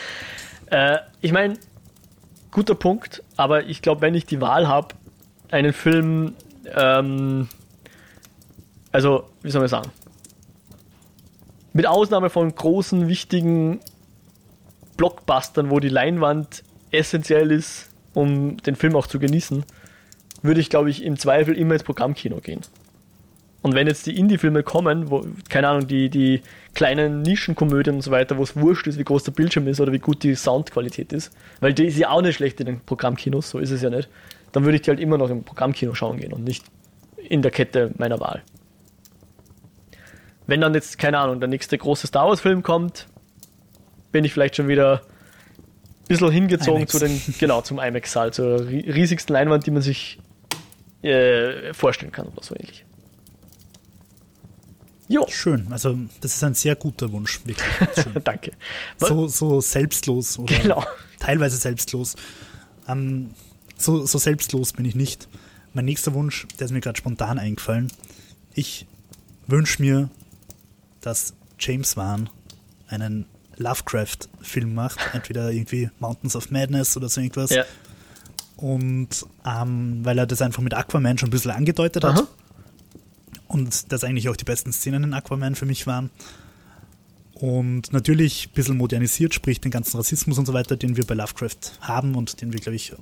äh, ich meine, guter Punkt, aber ich glaube, wenn ich die Wahl habe, einen Film, ähm, also, wie soll man sagen, mit Ausnahme von großen, wichtigen Blockbustern, wo die Leinwand essentiell ist, um den Film auch zu genießen, würde ich, glaube ich, im Zweifel immer ins Programmkino gehen. Und wenn jetzt die Indie-Filme kommen, wo, keine Ahnung, die, die kleinen Nischenkomödien und so weiter, wo es wurscht ist, wie groß der Bildschirm ist oder wie gut die Soundqualität ist, weil die ist ja auch nicht schlecht in den Programmkinos, so ist es ja nicht, dann würde ich die halt immer noch im Programmkino schauen gehen und nicht in der Kette meiner Wahl wenn dann jetzt, keine Ahnung, der nächste große Star Wars-Film kommt, bin ich vielleicht schon wieder ein bisschen hingezogen IMAX. zu den, genau, zum IMAX-Saal, zur riesigsten Leinwand, die man sich äh, vorstellen kann oder so ähnlich. Jo. Schön, also das ist ein sehr guter Wunsch, wirklich. Danke. So, so selbstlos oder genau. teilweise selbstlos. Ähm, so, so selbstlos bin ich nicht. Mein nächster Wunsch, der ist mir gerade spontan eingefallen. Ich wünsche mir dass James Wan einen Lovecraft-Film macht, entweder irgendwie Mountains of Madness oder so irgendwas. Ja. Und ähm, weil er das einfach mit Aquaman schon ein bisschen angedeutet hat. Aha. Und das eigentlich auch die besten Szenen in Aquaman für mich waren. Und natürlich ein bisschen modernisiert, sprich den ganzen Rassismus und so weiter, den wir bei Lovecraft haben und den wir, glaube ich,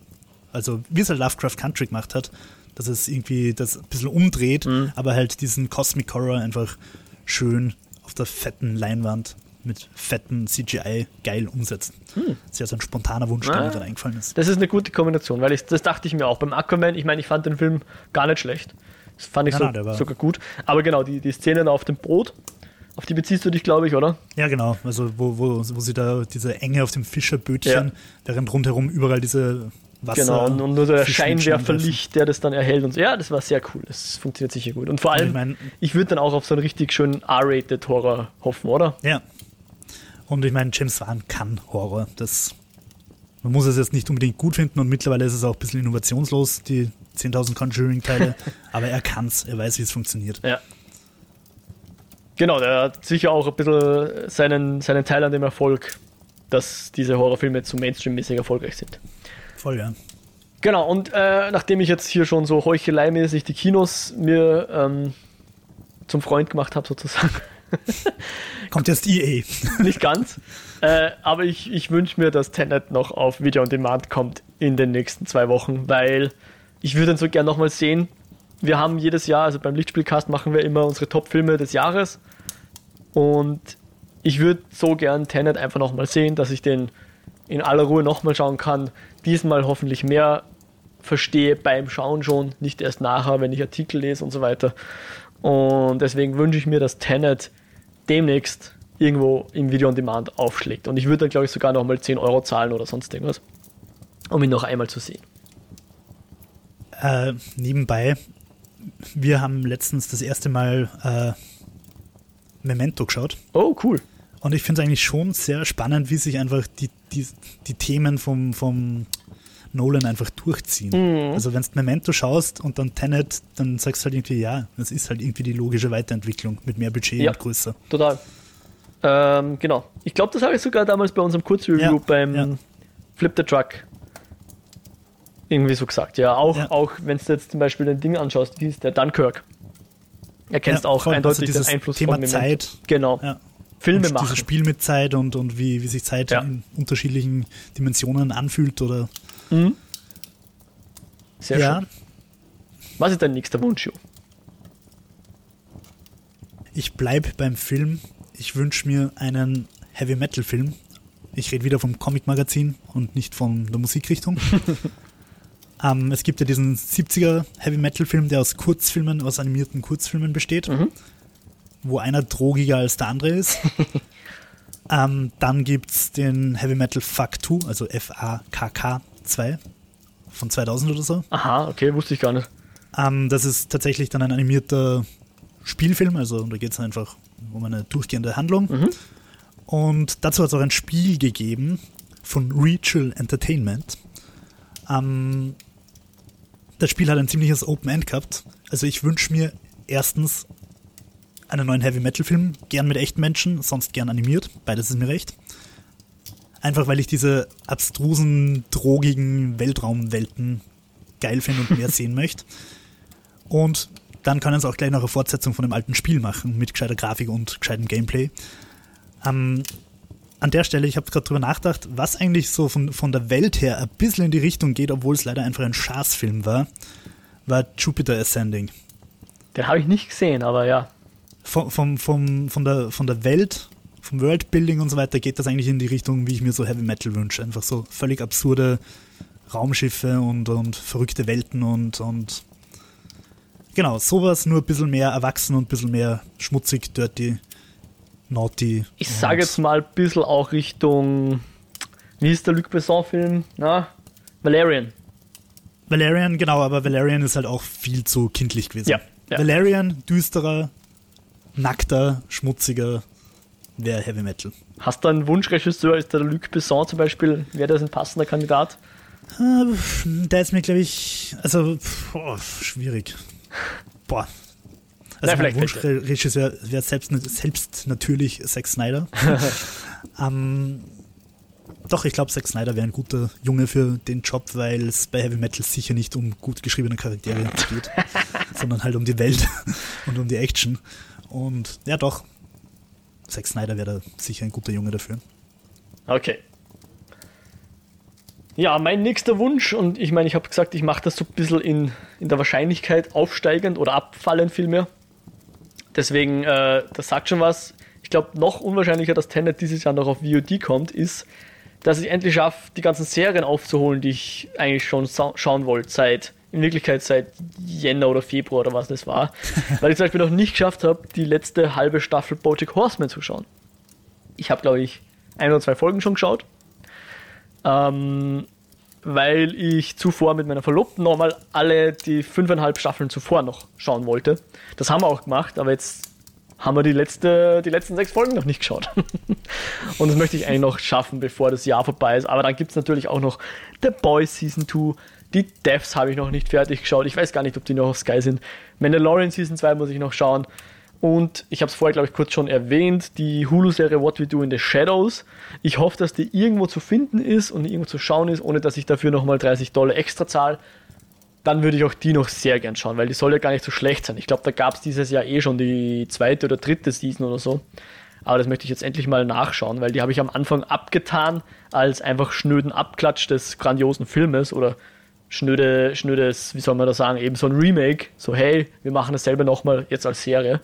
also wie es halt Lovecraft Country gemacht hat, dass es irgendwie das ein bisschen umdreht, mhm. aber halt diesen Cosmic Horror einfach schön auf der fetten Leinwand mit fetten CGI geil umsetzen. Hm. Das ist ja so ein spontaner Wunsch, der mir dann eingefallen ist. Das ist eine gute Kombination, weil ich, das dachte ich mir auch. Beim Aquaman, ich meine, ich fand den Film gar nicht schlecht. Das fand ich ja, so, na, sogar gut. Aber genau, die, die Szenen auf dem Boot, auf die beziehst du dich, glaube ich, oder? Ja, genau. Also, wo, wo, wo sie da diese Enge auf dem Fischerbötchen, ja. während rundherum überall diese Wasser. Genau, und nur der Scheinwerferlicht, der das dann erhält und so. Ja, das war sehr cool. Das funktioniert sicher gut. Und vor allem, ich, mein, ich würde dann auch auf so einen richtig schönen R-rated Horror hoffen, oder? Ja. Und ich meine, James Wan kann Horror. Das Man muss es jetzt nicht unbedingt gut finden und mittlerweile ist es auch ein bisschen innovationslos, die 10.000 Conjuring-Teile, aber er kann es, er weiß, wie es funktioniert. Ja. Genau, der hat sicher auch ein bisschen seinen, seinen Teil an dem Erfolg, dass diese Horrorfilme zu Mainstream-mäßig erfolgreich sind. Voll, ja. Genau, und äh, nachdem ich jetzt hier schon so heucheleimäßig die Kinos mir ähm, zum Freund gemacht habe, sozusagen. Kommt jetzt EA. Nicht ganz. Äh, aber ich, ich wünsche mir, dass Tenet noch auf Video on Demand kommt in den nächsten zwei Wochen, weil ich würde ihn so gern nochmal sehen. Wir haben jedes Jahr, also beim Lichtspielcast machen wir immer unsere Top-Filme des Jahres. Und ich würde so gern Tenet einfach nochmal sehen, dass ich den in aller Ruhe nochmal schauen kann. Diesmal hoffentlich mehr verstehe beim Schauen schon, nicht erst nachher, wenn ich Artikel lese und so weiter. Und deswegen wünsche ich mir, dass Tenet demnächst irgendwo im Video on Demand aufschlägt. Und ich würde dann, glaube ich, sogar nochmal 10 Euro zahlen oder sonst irgendwas, um ihn noch einmal zu sehen. Äh, nebenbei, wir haben letztens das erste Mal äh, Memento geschaut. Oh, cool. Und ich finde es eigentlich schon sehr spannend, wie sich einfach die, die, die Themen vom, vom Nolan einfach durchziehen. Mhm. Also wenn du Memento schaust und dann Tenet, dann sagst du halt irgendwie, ja, das ist halt irgendwie die logische Weiterentwicklung mit mehr Budget ja, und größer. Total. Ähm, genau. Ich glaube, das habe ich sogar damals bei unserem Kurzreview ja, beim ja. Flip the Truck irgendwie so gesagt. Ja, auch, ja. auch wenn du jetzt zum Beispiel den Ding anschaust, wie ist der Dunkirk. Erkennst ja, auch eindeutig also den Einfluss Thema von Zeit. Genau. Ja. Filme und machen. Dieses Spiel mit Zeit und, und wie, wie sich Zeit in unterschiedlichen Dimensionen anfühlt oder Mhm. Sehr ja. schön. Was ist dein nächster Wunsch, Jo? Ich bleibe beim Film. Ich wünsche mir einen Heavy Metal Film. Ich rede wieder vom Comic Magazin und nicht von der Musikrichtung. ähm, es gibt ja diesen 70er Heavy Metal Film, der aus Kurzfilmen, aus animierten Kurzfilmen besteht, mhm. wo einer drogiger als der andere ist. ähm, dann gibt es den Heavy Metal Fuck 2, also F-A-K-K 2 von 2000 oder so. Aha, okay, wusste ich gar nicht. Ähm, das ist tatsächlich dann ein animierter Spielfilm, also da geht es einfach um eine durchgehende Handlung. Mhm. Und dazu hat es auch ein Spiel gegeben von Rachel Entertainment. Ähm, das Spiel hat ein ziemliches Open End gehabt. Also ich wünsche mir erstens einen neuen Heavy Metal Film, gern mit echten Menschen, sonst gern animiert. Beides ist mir recht. Einfach weil ich diese abstrusen, drogigen Weltraumwelten geil finde und mehr sehen möchte. Und dann können sie auch gleich noch eine Fortsetzung von dem alten Spiel machen, mit gescheiter Grafik und gescheitem Gameplay. Ähm, an der Stelle, ich habe gerade drüber nachgedacht, was eigentlich so von, von der Welt her ein bisschen in die Richtung geht, obwohl es leider einfach ein Schaßfilm war, war Jupiter Ascending. Den habe ich nicht gesehen, aber ja. Vom, vom, vom, von, der, von der Welt vom Worldbuilding und so weiter geht das eigentlich in die Richtung, wie ich mir so Heavy Metal wünsche. Einfach so völlig absurde Raumschiffe und, und verrückte Welten und, und genau, sowas nur ein bisschen mehr erwachsen und ein bisschen mehr schmutzig, dirty, naughty. Ich sage jetzt mal ein bisschen auch Richtung, wie ist der Luc Besson-Film? Na? Valerian. Valerian, genau, aber Valerian ist halt auch viel zu kindlich gewesen. Ja, ja. Valerian, düsterer, nackter, schmutziger, wäre Heavy Metal. Hast du einen Wunschregisseur? Ist der Luc Besson zum Beispiel? Wäre das ein passender Kandidat? Äh, der ist mir, glaube ich, also boah, schwierig. Boah. Also mein Wunschregisseur wäre selbst, selbst natürlich Zack Snyder. ähm, doch, ich glaube, Zack Snyder wäre ein guter Junge für den Job, weil es bei Heavy Metal sicher nicht um gut geschriebene Charaktere geht, sondern halt um die Welt und um die Action. Und ja, doch, Zack Snyder wäre sicher ein guter Junge dafür. Okay. Ja, mein nächster Wunsch, und ich meine, ich habe gesagt, ich mache das so ein bisschen in, in der Wahrscheinlichkeit aufsteigend oder abfallend vielmehr. Deswegen, äh, das sagt schon was. Ich glaube, noch unwahrscheinlicher, dass Tenet dieses Jahr noch auf VOD kommt, ist, dass ich endlich schaffe, die ganzen Serien aufzuholen, die ich eigentlich schon schauen wollte seit in Wirklichkeit seit Jänner oder Februar oder was das war, weil ich zum Beispiel noch nicht geschafft habe, die letzte halbe Staffel Bojack Horseman zu schauen. Ich habe, glaube ich, ein oder zwei Folgen schon geschaut, ähm, weil ich zuvor mit meiner Verlobten nochmal alle die fünfeinhalb Staffeln zuvor noch schauen wollte. Das haben wir auch gemacht, aber jetzt haben wir die, letzte, die letzten sechs Folgen noch nicht geschaut. und das möchte ich eigentlich noch schaffen, bevor das Jahr vorbei ist. Aber dann gibt es natürlich auch noch The Boys Season 2. Die Devs habe ich noch nicht fertig geschaut. Ich weiß gar nicht, ob die noch auf Sky sind. Mandalorian Season 2 muss ich noch schauen. Und ich habe es vorher, glaube ich, kurz schon erwähnt, die Hulu-Serie What We Do in the Shadows. Ich hoffe, dass die irgendwo zu finden ist und irgendwo zu schauen ist, ohne dass ich dafür nochmal 30 Dollar extra zahle. Dann würde ich auch die noch sehr gern schauen, weil die soll ja gar nicht so schlecht sein. Ich glaube, da gab es dieses Jahr eh schon die zweite oder dritte Season oder so. Aber das möchte ich jetzt endlich mal nachschauen, weil die habe ich am Anfang abgetan als einfach schnöden Abklatsch des grandiosen Filmes oder schnöde, schnödes, wie soll man das sagen, eben so ein Remake. So, hey, wir machen dasselbe nochmal jetzt als Serie.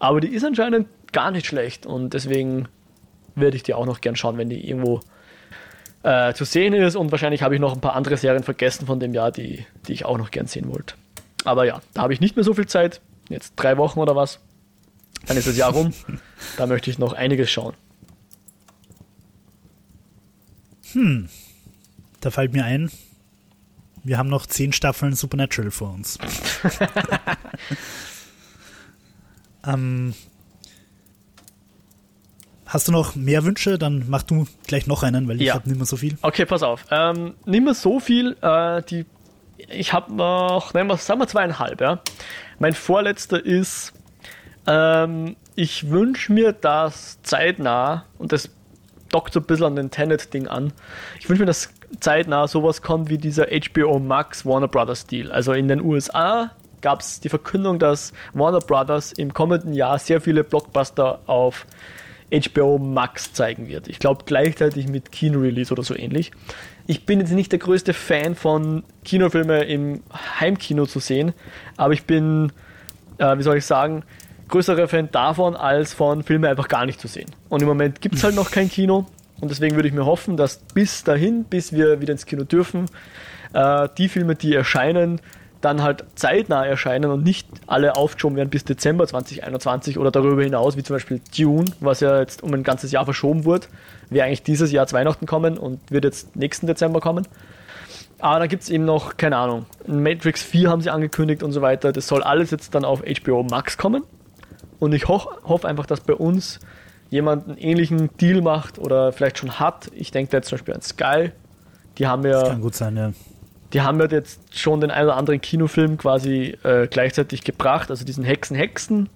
Aber die ist anscheinend gar nicht schlecht und deswegen werde ich die auch noch gern schauen, wenn die irgendwo äh, zu sehen ist. Und wahrscheinlich habe ich noch ein paar andere Serien vergessen von dem Jahr, die, die ich auch noch gern sehen wollte. Aber ja, da habe ich nicht mehr so viel Zeit. Jetzt drei Wochen oder was. Dann ist das Jahr rum. da möchte ich noch einiges schauen. Hm. Da fällt mir ein, wir haben noch zehn Staffeln Supernatural vor uns. ähm, hast du noch mehr Wünsche? Dann mach du gleich noch einen, weil ich ja. habe nicht mehr so viel. Okay, pass auf. Ähm, nicht mehr so viel. Äh, die, ich habe noch, nehmen wir, sagen wir zweieinhalb. Ja. Mein vorletzter ist, ähm, ich wünsche mir, dass zeitnah, und das dockt so ein bisschen an den Tenet-Ding an, ich wünsche mir, dass zeitnah sowas kommt wie dieser HBO Max Warner Brothers Deal. Also in den USA gab es die Verkündung, dass Warner Brothers im kommenden Jahr sehr viele Blockbuster auf HBO Max zeigen wird. Ich glaube gleichzeitig mit Kino-Release oder so ähnlich. Ich bin jetzt nicht der größte Fan von Kinofilmen im Heimkino zu sehen, aber ich bin, äh, wie soll ich sagen, größerer Fan davon, als von Filmen einfach gar nicht zu sehen. Und im Moment gibt es halt noch kein Kino und deswegen würde ich mir hoffen, dass bis dahin, bis wir wieder ins Kino dürfen, äh, die Filme, die erscheinen, dann halt zeitnah erscheinen und nicht alle aufgeschoben werden bis Dezember 2021 oder darüber hinaus, wie zum Beispiel Dune, was ja jetzt um ein ganzes Jahr verschoben wurde, wäre eigentlich dieses Jahr zu Weihnachten kommen und wird jetzt nächsten Dezember kommen. Aber da gibt es eben noch, keine Ahnung, Matrix 4 haben sie angekündigt und so weiter. Das soll alles jetzt dann auf HBO Max kommen. Und ich ho hoffe einfach, dass bei uns jemand einen ähnlichen Deal macht oder vielleicht schon hat. Ich denke da jetzt zum Beispiel an Sky. Die haben ja. Das kann gut sein, ja. Die haben ja jetzt schon den einen oder anderen Kinofilm quasi äh, gleichzeitig gebracht, also diesen Hexen Hexen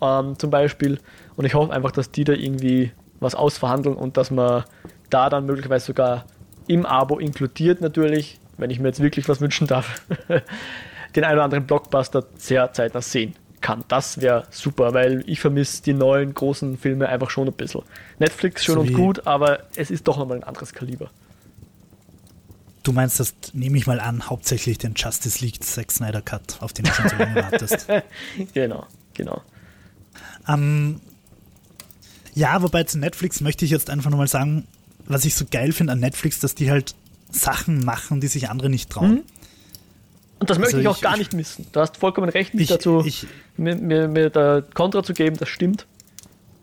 ähm, zum Beispiel. Und ich hoffe einfach, dass die da irgendwie was ausverhandeln und dass man da dann möglicherweise sogar im Abo inkludiert natürlich, wenn ich mir jetzt wirklich was wünschen darf, den einen oder anderen Blockbuster sehr zeitnah sehen kann. Das wäre super, weil ich vermisse die neuen großen Filme einfach schon ein bisschen. Netflix schön so und gut, aber es ist doch nochmal ein anderes Kaliber. Du meinst, das nehme ich mal an, hauptsächlich den Justice League Zack Snyder Cut, auf den du schon so lange wartest. genau, genau. Ähm, ja, wobei zu Netflix möchte ich jetzt einfach nochmal sagen, was ich so geil finde an Netflix, dass die halt Sachen machen, die sich andere nicht trauen. Mhm. Und das möchte also ich auch ich, gar nicht missen. Du hast vollkommen recht, mich ich, dazu mir, mir, mir da Kontra zu geben, das stimmt.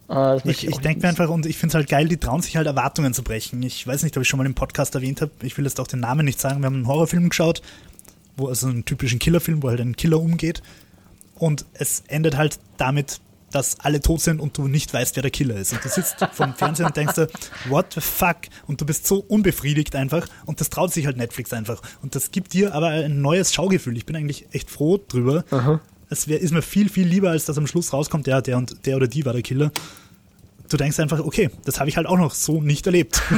Uh, ich, ich denke mir einfach, und ich finde es halt geil, die trauen sich halt Erwartungen zu brechen. Ich weiß nicht, ob ich schon mal im Podcast erwähnt habe, ich will jetzt auch den Namen nicht sagen, wir haben einen Horrorfilm geschaut, wo also einen typischen Killerfilm, wo halt ein Killer umgeht. Und es endet halt damit, dass alle tot sind und du nicht weißt, wer der Killer ist. Und du sitzt vom Fernseher und denkst dir, what the fuck? Und du bist so unbefriedigt einfach und das traut sich halt Netflix einfach. Und das gibt dir aber ein neues Schaugefühl. Ich bin eigentlich echt froh drüber. Aha. Es wär, ist mir viel, viel lieber, als dass am Schluss rauskommt, ja, der und der oder die war der Killer. Du denkst einfach, okay, das habe ich halt auch noch so nicht erlebt.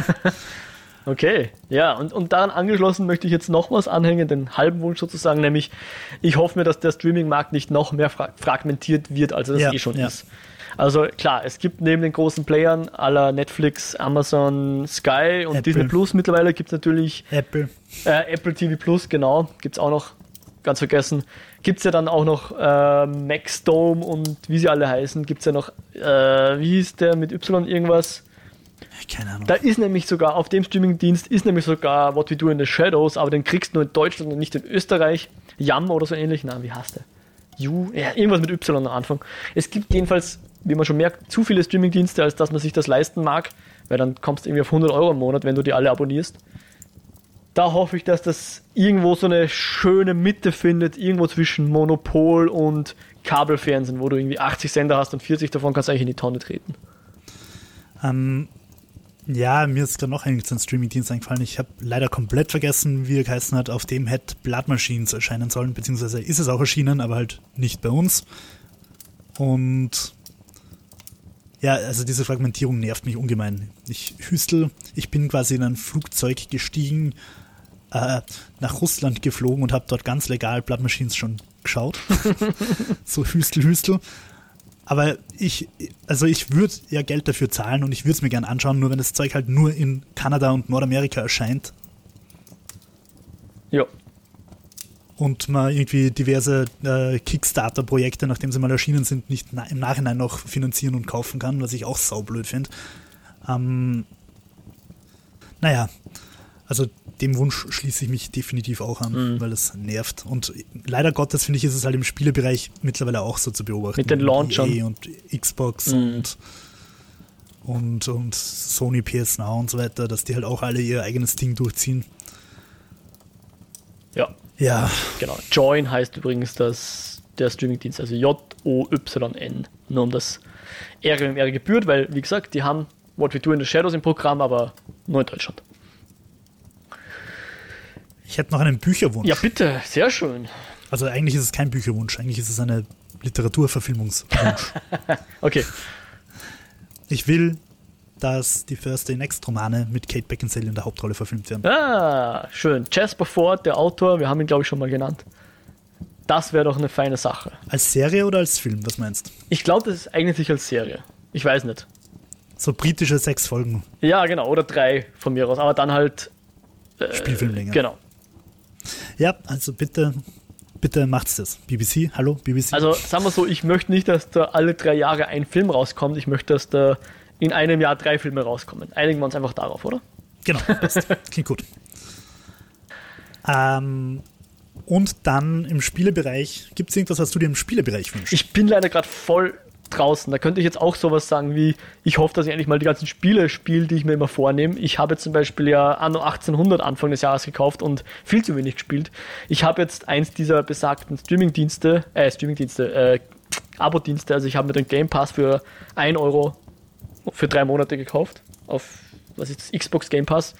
Okay, ja, und, und daran angeschlossen möchte ich jetzt noch was anhängen, den halben Wunsch sozusagen, nämlich ich hoffe mir, dass der Streaming-Markt nicht noch mehr fra fragmentiert wird, als er das ja, eh schon ja. ist. Also klar, es gibt neben den großen Playern aller Netflix, Amazon, Sky und Apple. Disney Plus mittlerweile gibt es natürlich Apple. Äh, Apple TV Plus, genau, gibt es auch noch, ganz vergessen. Gibt es ja dann auch noch äh, Maxdome und wie sie alle heißen, gibt es ja noch, äh, wie hieß der mit Y irgendwas? Keine Ahnung. Da ist nämlich sogar, auf dem Streamingdienst ist nämlich sogar What We Do in the Shadows, aber den kriegst du nur in Deutschland und nicht in Österreich. Yam oder so ähnlich. Na, wie heißt der? Ju, ja, irgendwas mit Y am Anfang. Es gibt jedenfalls, wie man schon merkt, zu viele Streamingdienste, als dass man sich das leisten mag, weil dann kommst du irgendwie auf 100 Euro im Monat, wenn du die alle abonnierst. da hoffe ich, dass das irgendwo so eine schöne Mitte findet, irgendwo zwischen Monopol und Kabelfernsehen, wo du irgendwie 80 Sender hast und 40 davon kannst du eigentlich in die Tonne treten. Ähm, ja, mir ist gerade noch ein Streaming-Dienst eingefallen. Ich habe leider komplett vergessen, wie er geheißen hat, auf dem hätte Blood Machines erscheinen sollen, beziehungsweise ist es auch erschienen, aber halt nicht bei uns. Und ja, also diese Fragmentierung nervt mich ungemein. Ich hüstel, ich bin quasi in ein Flugzeug gestiegen, äh, nach Russland geflogen und habe dort ganz legal Blood Machines schon geschaut. so hüstel, hüstel. Aber ich, also ich würde ja Geld dafür zahlen und ich würde es mir gern anschauen, nur wenn das Zeug halt nur in Kanada und Nordamerika erscheint. Ja. Und man irgendwie diverse äh, Kickstarter-Projekte, nachdem sie mal erschienen sind, nicht na im Nachhinein noch finanzieren und kaufen kann, was ich auch saublöd finde. Ähm, naja, also dem Wunsch schließe ich mich definitiv auch an, mhm. weil es nervt. Und leider Gottes finde ich, ist es halt im Spielebereich mittlerweile auch so zu beobachten. Mit den Launchern. EA und Xbox mhm. und, und, und Sony PS Now und so weiter, dass die halt auch alle ihr eigenes Ding durchziehen. Ja. Ja. Genau. Join heißt übrigens das, der Streamingdienst, also J-O-Y-N. Nur um das Ehre im Ehre gebührt, weil, wie gesagt, die haben What We Do in the Shadows im Programm, aber nur in Deutschland. Ich hätte noch einen Bücherwunsch. Ja, bitte, sehr schön. Also eigentlich ist es kein Bücherwunsch, eigentlich ist es eine Literaturverfilmungswunsch. okay. Ich will, dass die Thursday Next Romane mit Kate Beckinsale in der Hauptrolle verfilmt werden. Ah, schön. Jasper Ford, der Autor, wir haben ihn glaube ich schon mal genannt. Das wäre doch eine feine Sache. Als Serie oder als Film, was meinst du? Ich glaube, das ist eigentlich als Serie. Ich weiß nicht. So britische sechs Folgen. Ja, genau, oder drei von mir aus, aber dann halt. Äh, Spielfilmlänge. Genau. Ja, also bitte, bitte macht's das. BBC, hallo, BBC. Also sagen wir so, ich möchte nicht, dass da alle drei Jahre ein Film rauskommt. Ich möchte, dass da in einem Jahr drei Filme rauskommen. Einigen wir uns einfach darauf, oder? Genau, passt. klingt gut. Ähm, und dann im Spielebereich, gibt es irgendwas, was du dir im Spielebereich wünschst? Ich bin leider gerade voll draußen. Da könnte ich jetzt auch sowas sagen wie, ich hoffe, dass ich endlich mal die ganzen Spiele spiele, die ich mir immer vornehme. Ich habe zum Beispiel ja Anno 1800 Anfang des Jahres gekauft und viel zu wenig gespielt. Ich habe jetzt eins dieser besagten Streamingdienste, äh, Streamingdienste, äh, Abo-Dienste, also ich habe mir den Game Pass für 1 Euro für drei Monate gekauft. Auf, was ist das, Xbox Game Pass.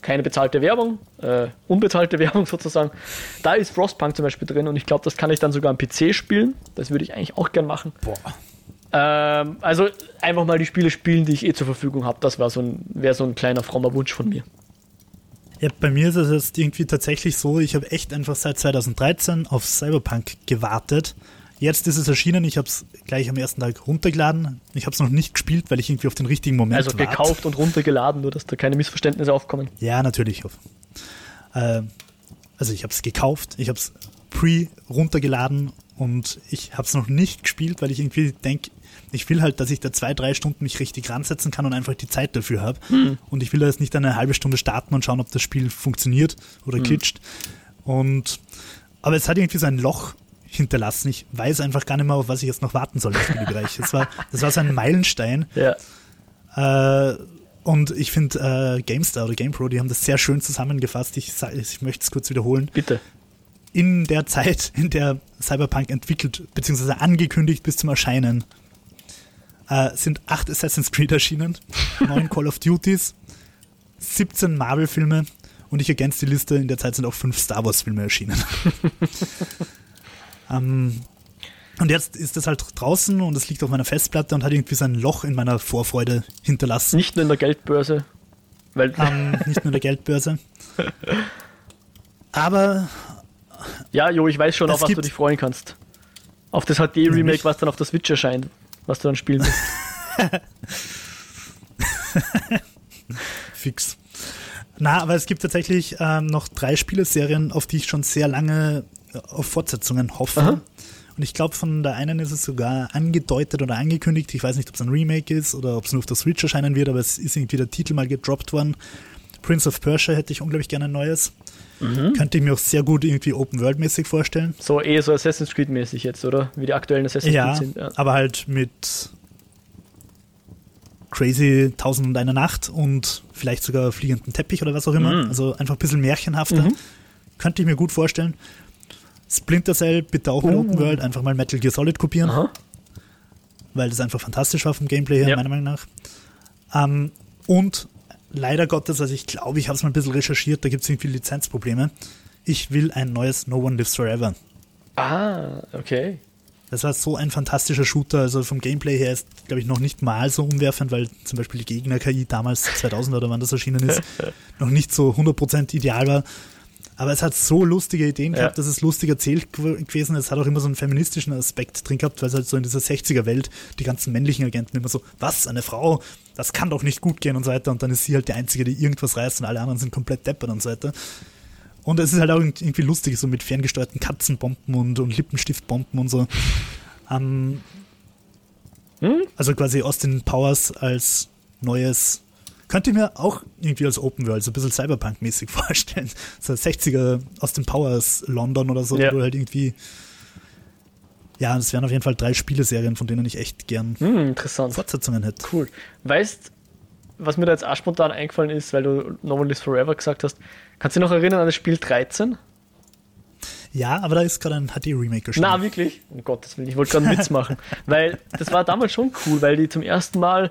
Keine bezahlte Werbung, äh, unbezahlte Werbung sozusagen. Da ist Frostpunk zum Beispiel drin und ich glaube, das kann ich dann sogar am PC spielen. Das würde ich eigentlich auch gern machen. Boah. Ähm, also einfach mal die Spiele spielen, die ich eh zur Verfügung habe. Das wäre so, ein, wär so ein kleiner frommer Wunsch von mir. Ja, bei mir ist es jetzt irgendwie tatsächlich so, ich habe echt einfach seit 2013 auf Cyberpunk gewartet. Jetzt ist es erschienen, ich habe es gleich am ersten Tag runtergeladen. Ich habe es noch nicht gespielt, weil ich irgendwie auf den richtigen Moment Also wart. gekauft und runtergeladen, nur dass da keine Missverständnisse aufkommen. Ja, natürlich. Äh, also ich habe es gekauft, ich habe es pre runtergeladen und ich habe es noch nicht gespielt, weil ich irgendwie denke, ich will halt, dass ich da zwei, drei Stunden mich richtig ransetzen kann und einfach die Zeit dafür habe. Mhm. Und ich will jetzt nicht eine halbe Stunde starten und schauen, ob das Spiel funktioniert oder mhm. glitscht. Und aber es hat irgendwie so ein Loch hinterlassen. Ich weiß einfach gar nicht mehr, auf was ich jetzt noch warten soll im Spielbereich. Das war, das war so ein Meilenstein. Ja. Äh, und ich finde, äh, GameStar oder GamePro, die haben das sehr schön zusammengefasst. Ich, ich möchte es kurz wiederholen. Bitte. In der Zeit, in der Cyberpunk entwickelt bzw. angekündigt bis zum Erscheinen äh, sind acht Assassin's Creed erschienen, neun Call of Duties, 17 Marvel-Filme und ich ergänze die Liste, in der Zeit sind auch fünf Star Wars-Filme erschienen. ähm, und jetzt ist das halt draußen und es liegt auf meiner Festplatte und hat irgendwie so ein Loch in meiner Vorfreude hinterlassen. Nicht nur in der Geldbörse. Weil ähm, nicht nur in der Geldbörse. Aber. Ja, Jo, ich weiß schon, auf was du dich freuen kannst. Auf das HD-Remake, was dann auf der Switch erscheint was du dann spielen musst. Fix. Na, aber es gibt tatsächlich ähm, noch drei Spieleserien, auf die ich schon sehr lange äh, auf Fortsetzungen hoffe. Aha. Und ich glaube, von der einen ist es sogar angedeutet oder angekündigt. Ich weiß nicht, ob es ein Remake ist oder ob es nur auf der Switch erscheinen wird, aber es ist irgendwie der Titel mal gedroppt worden. Prince of Persia hätte ich unglaublich gerne ein neues. Mhm. Könnte ich mir auch sehr gut irgendwie Open-World-mäßig vorstellen. So eher so Assassin's Creed-mäßig jetzt, oder? Wie die aktuellen Assassin's ja, Creed sind. Ja, aber halt mit crazy Tausend und eine Nacht und vielleicht sogar fliegenden Teppich oder was auch immer. Mhm. Also einfach ein bisschen märchenhafter. Mhm. Könnte ich mir gut vorstellen. Splinter Cell bitte auch mit uh. Open World, einfach mal Metal Gear Solid kopieren. Aha. Weil das einfach fantastisch war vom Gameplay her, ja. meiner Meinung nach. Ähm, und leider Gottes, also ich glaube, ich habe es mal ein bisschen recherchiert, da gibt es irgendwie Lizenzprobleme. Ich will ein neues No One Lives Forever. Ah, okay. Das war so ein fantastischer Shooter, also vom Gameplay her ist, glaube ich, noch nicht mal so umwerfend, weil zum Beispiel die Gegner-KI damals 2000 oder wann das erschienen ist, noch nicht so 100% ideal war. Aber es hat so lustige Ideen ja. gehabt, dass es lustig erzählt gewesen ist. Es hat auch immer so einen feministischen Aspekt drin gehabt, weil es halt so in dieser 60er-Welt die ganzen männlichen Agenten immer so, was, eine Frau, das kann doch nicht gut gehen und so weiter. Und dann ist sie halt die Einzige, die irgendwas reißt und alle anderen sind komplett deppert und so weiter. Und es ist halt auch irgendwie lustig, so mit ferngesteuerten Katzenbomben und, und Lippenstiftbomben und so. Ähm, hm? Also quasi Austin Powers als neues könnte ich mir auch irgendwie als Open World so ein bisschen Cyberpunk-mäßig vorstellen. So 60er aus den Powers London oder so, ja. wo halt irgendwie. Ja, es wären auf jeden Fall drei Spieleserien, von denen ich echt gern hm. Fortsetzungen hätte. Cool. Weißt was mir da jetzt auch spontan eingefallen ist, weil du No One Lives Forever gesagt hast, kannst du dich noch erinnern an das Spiel 13? Ja, aber da ist gerade ein HD-Remake gestorben. Na, wirklich? Um Gottes Willen, ich wollte gerade einen Witz machen. weil das war damals schon cool, weil die zum ersten Mal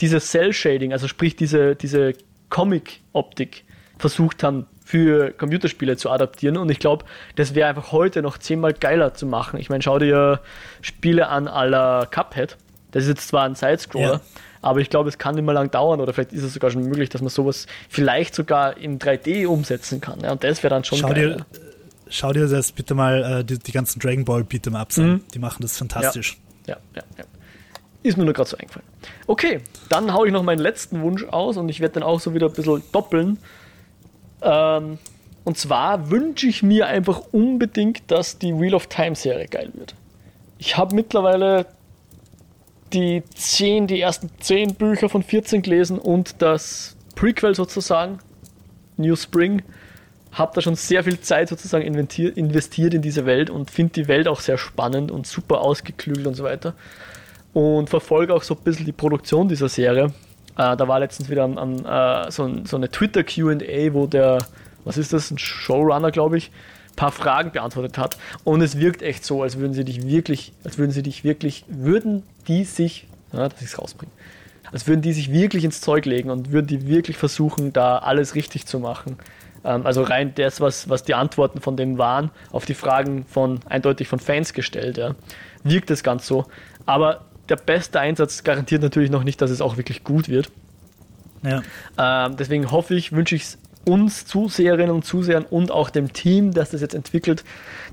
dieses Cell-Shading, also sprich diese, diese Comic-Optik versucht haben, für Computerspiele zu adaptieren. Und ich glaube, das wäre einfach heute noch zehnmal geiler zu machen. Ich meine, schau dir Spiele an aller Cuphead. Das ist jetzt zwar ein Sidescroller, ja. aber ich glaube, es kann nicht mehr lang dauern oder vielleicht ist es sogar schon möglich, dass man sowas vielleicht sogar in 3D umsetzen kann. Ja, und das wäre dann schon schau geil. Dir, schau dir das bitte mal äh, die, die, ganzen Dragon Ball Beat'em Ups an. Mhm. Die machen das fantastisch. Ja, ja, ja. ja. Ist mir nur gerade so eingefallen. Okay, dann haue ich noch meinen letzten Wunsch aus und ich werde dann auch so wieder ein bisschen doppeln. Ähm, und zwar wünsche ich mir einfach unbedingt, dass die Wheel of Time Serie geil wird. Ich habe mittlerweile die 10, die ersten 10 Bücher von 14 gelesen und das Prequel sozusagen, New Spring. Habe da schon sehr viel Zeit sozusagen investiert in diese Welt und finde die Welt auch sehr spannend und super ausgeklügelt und so weiter und verfolge auch so ein bisschen die Produktion dieser Serie. Äh, da war letztens wieder an, an, äh, so, ein, so, eine Twitter QA, wo der, was ist das, ein Showrunner, glaube ich, ein paar Fragen beantwortet hat. Und es wirkt echt so, als würden sie dich wirklich, als würden sie dich wirklich, würden die sich, ja, dass ich es rausbringe, als würden die sich wirklich ins Zeug legen und würden die wirklich versuchen, da alles richtig zu machen. Ähm, also rein das, was, was die Antworten von dem waren, auf die Fragen von eindeutig von Fans gestellt, ja, wirkt es ganz so. Aber der beste Einsatz garantiert natürlich noch nicht, dass es auch wirklich gut wird. Ja. Ähm, deswegen hoffe ich, wünsche ich es uns Zuseherinnen und Zusehern und auch dem Team, das das jetzt entwickelt,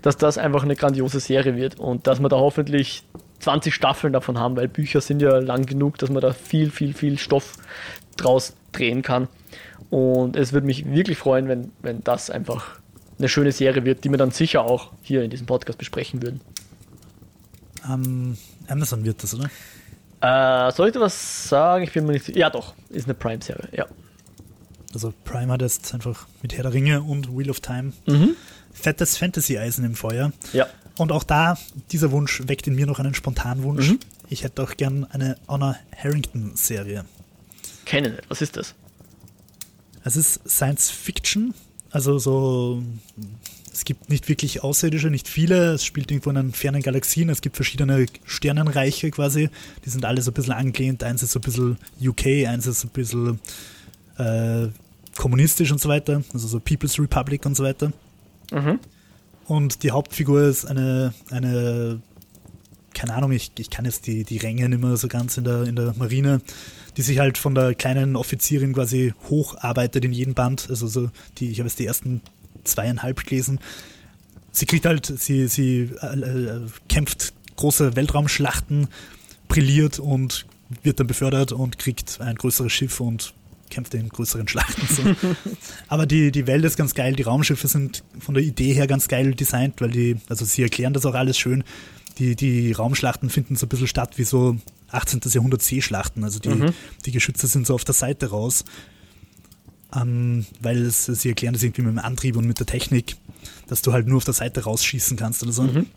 dass das einfach eine grandiose Serie wird und dass wir da hoffentlich 20 Staffeln davon haben, weil Bücher sind ja lang genug, dass man da viel, viel, viel Stoff draus drehen kann. Und es würde mich wirklich freuen, wenn, wenn das einfach eine schöne Serie wird, die wir dann sicher auch hier in diesem Podcast besprechen würden. Ähm, Amazon wird das, oder? Äh, soll ich dir was sagen? Ich bin mir nicht Ja, doch, ist eine Prime-Serie, ja. Also Prime hat jetzt einfach mit Herr der Ringe und Wheel of Time mhm. fettes Fantasy-Eisen im Feuer. Ja. Und auch da, dieser Wunsch weckt in mir noch einen spontanen Wunsch. Mhm. Ich hätte auch gern eine Honor Harrington-Serie. Kenne nicht. Was ist das? Es ist Science Fiction, also so es gibt nicht wirklich Außerirdische, nicht viele. Es spielt irgendwo in fernen Galaxien. Es gibt verschiedene Sternenreiche quasi. Die sind alle so ein bisschen angelehnt. Eins ist so ein bisschen UK, eins ist so ein bisschen äh, kommunistisch und so weiter. Also so People's Republic und so weiter. Mhm. Und die Hauptfigur ist eine, eine keine Ahnung, ich, ich kann jetzt die, die Ränge nicht mehr so ganz in der, in der Marine, die sich halt von der kleinen Offizierin quasi hocharbeitet in jedem Band. Also so die, ich habe jetzt die ersten zweieinhalb gelesen. Sie kriegt halt, sie, sie äh, äh, kämpft große Weltraumschlachten, brilliert und wird dann befördert und kriegt ein größeres Schiff und kämpft in größeren Schlachten. So. Aber die, die Welt ist ganz geil, die Raumschiffe sind von der Idee her ganz geil designt, weil die, also sie erklären das auch alles schön. Die, die Raumschlachten finden so ein bisschen statt wie so 18. Jahrhundert Seeschlachten. Also die, mhm. die Geschütze sind so auf der Seite raus ähm, weil es, sie erklären das irgendwie mit dem Antrieb und mit der Technik, dass du halt nur auf der Seite rausschießen kannst oder so. Mhm.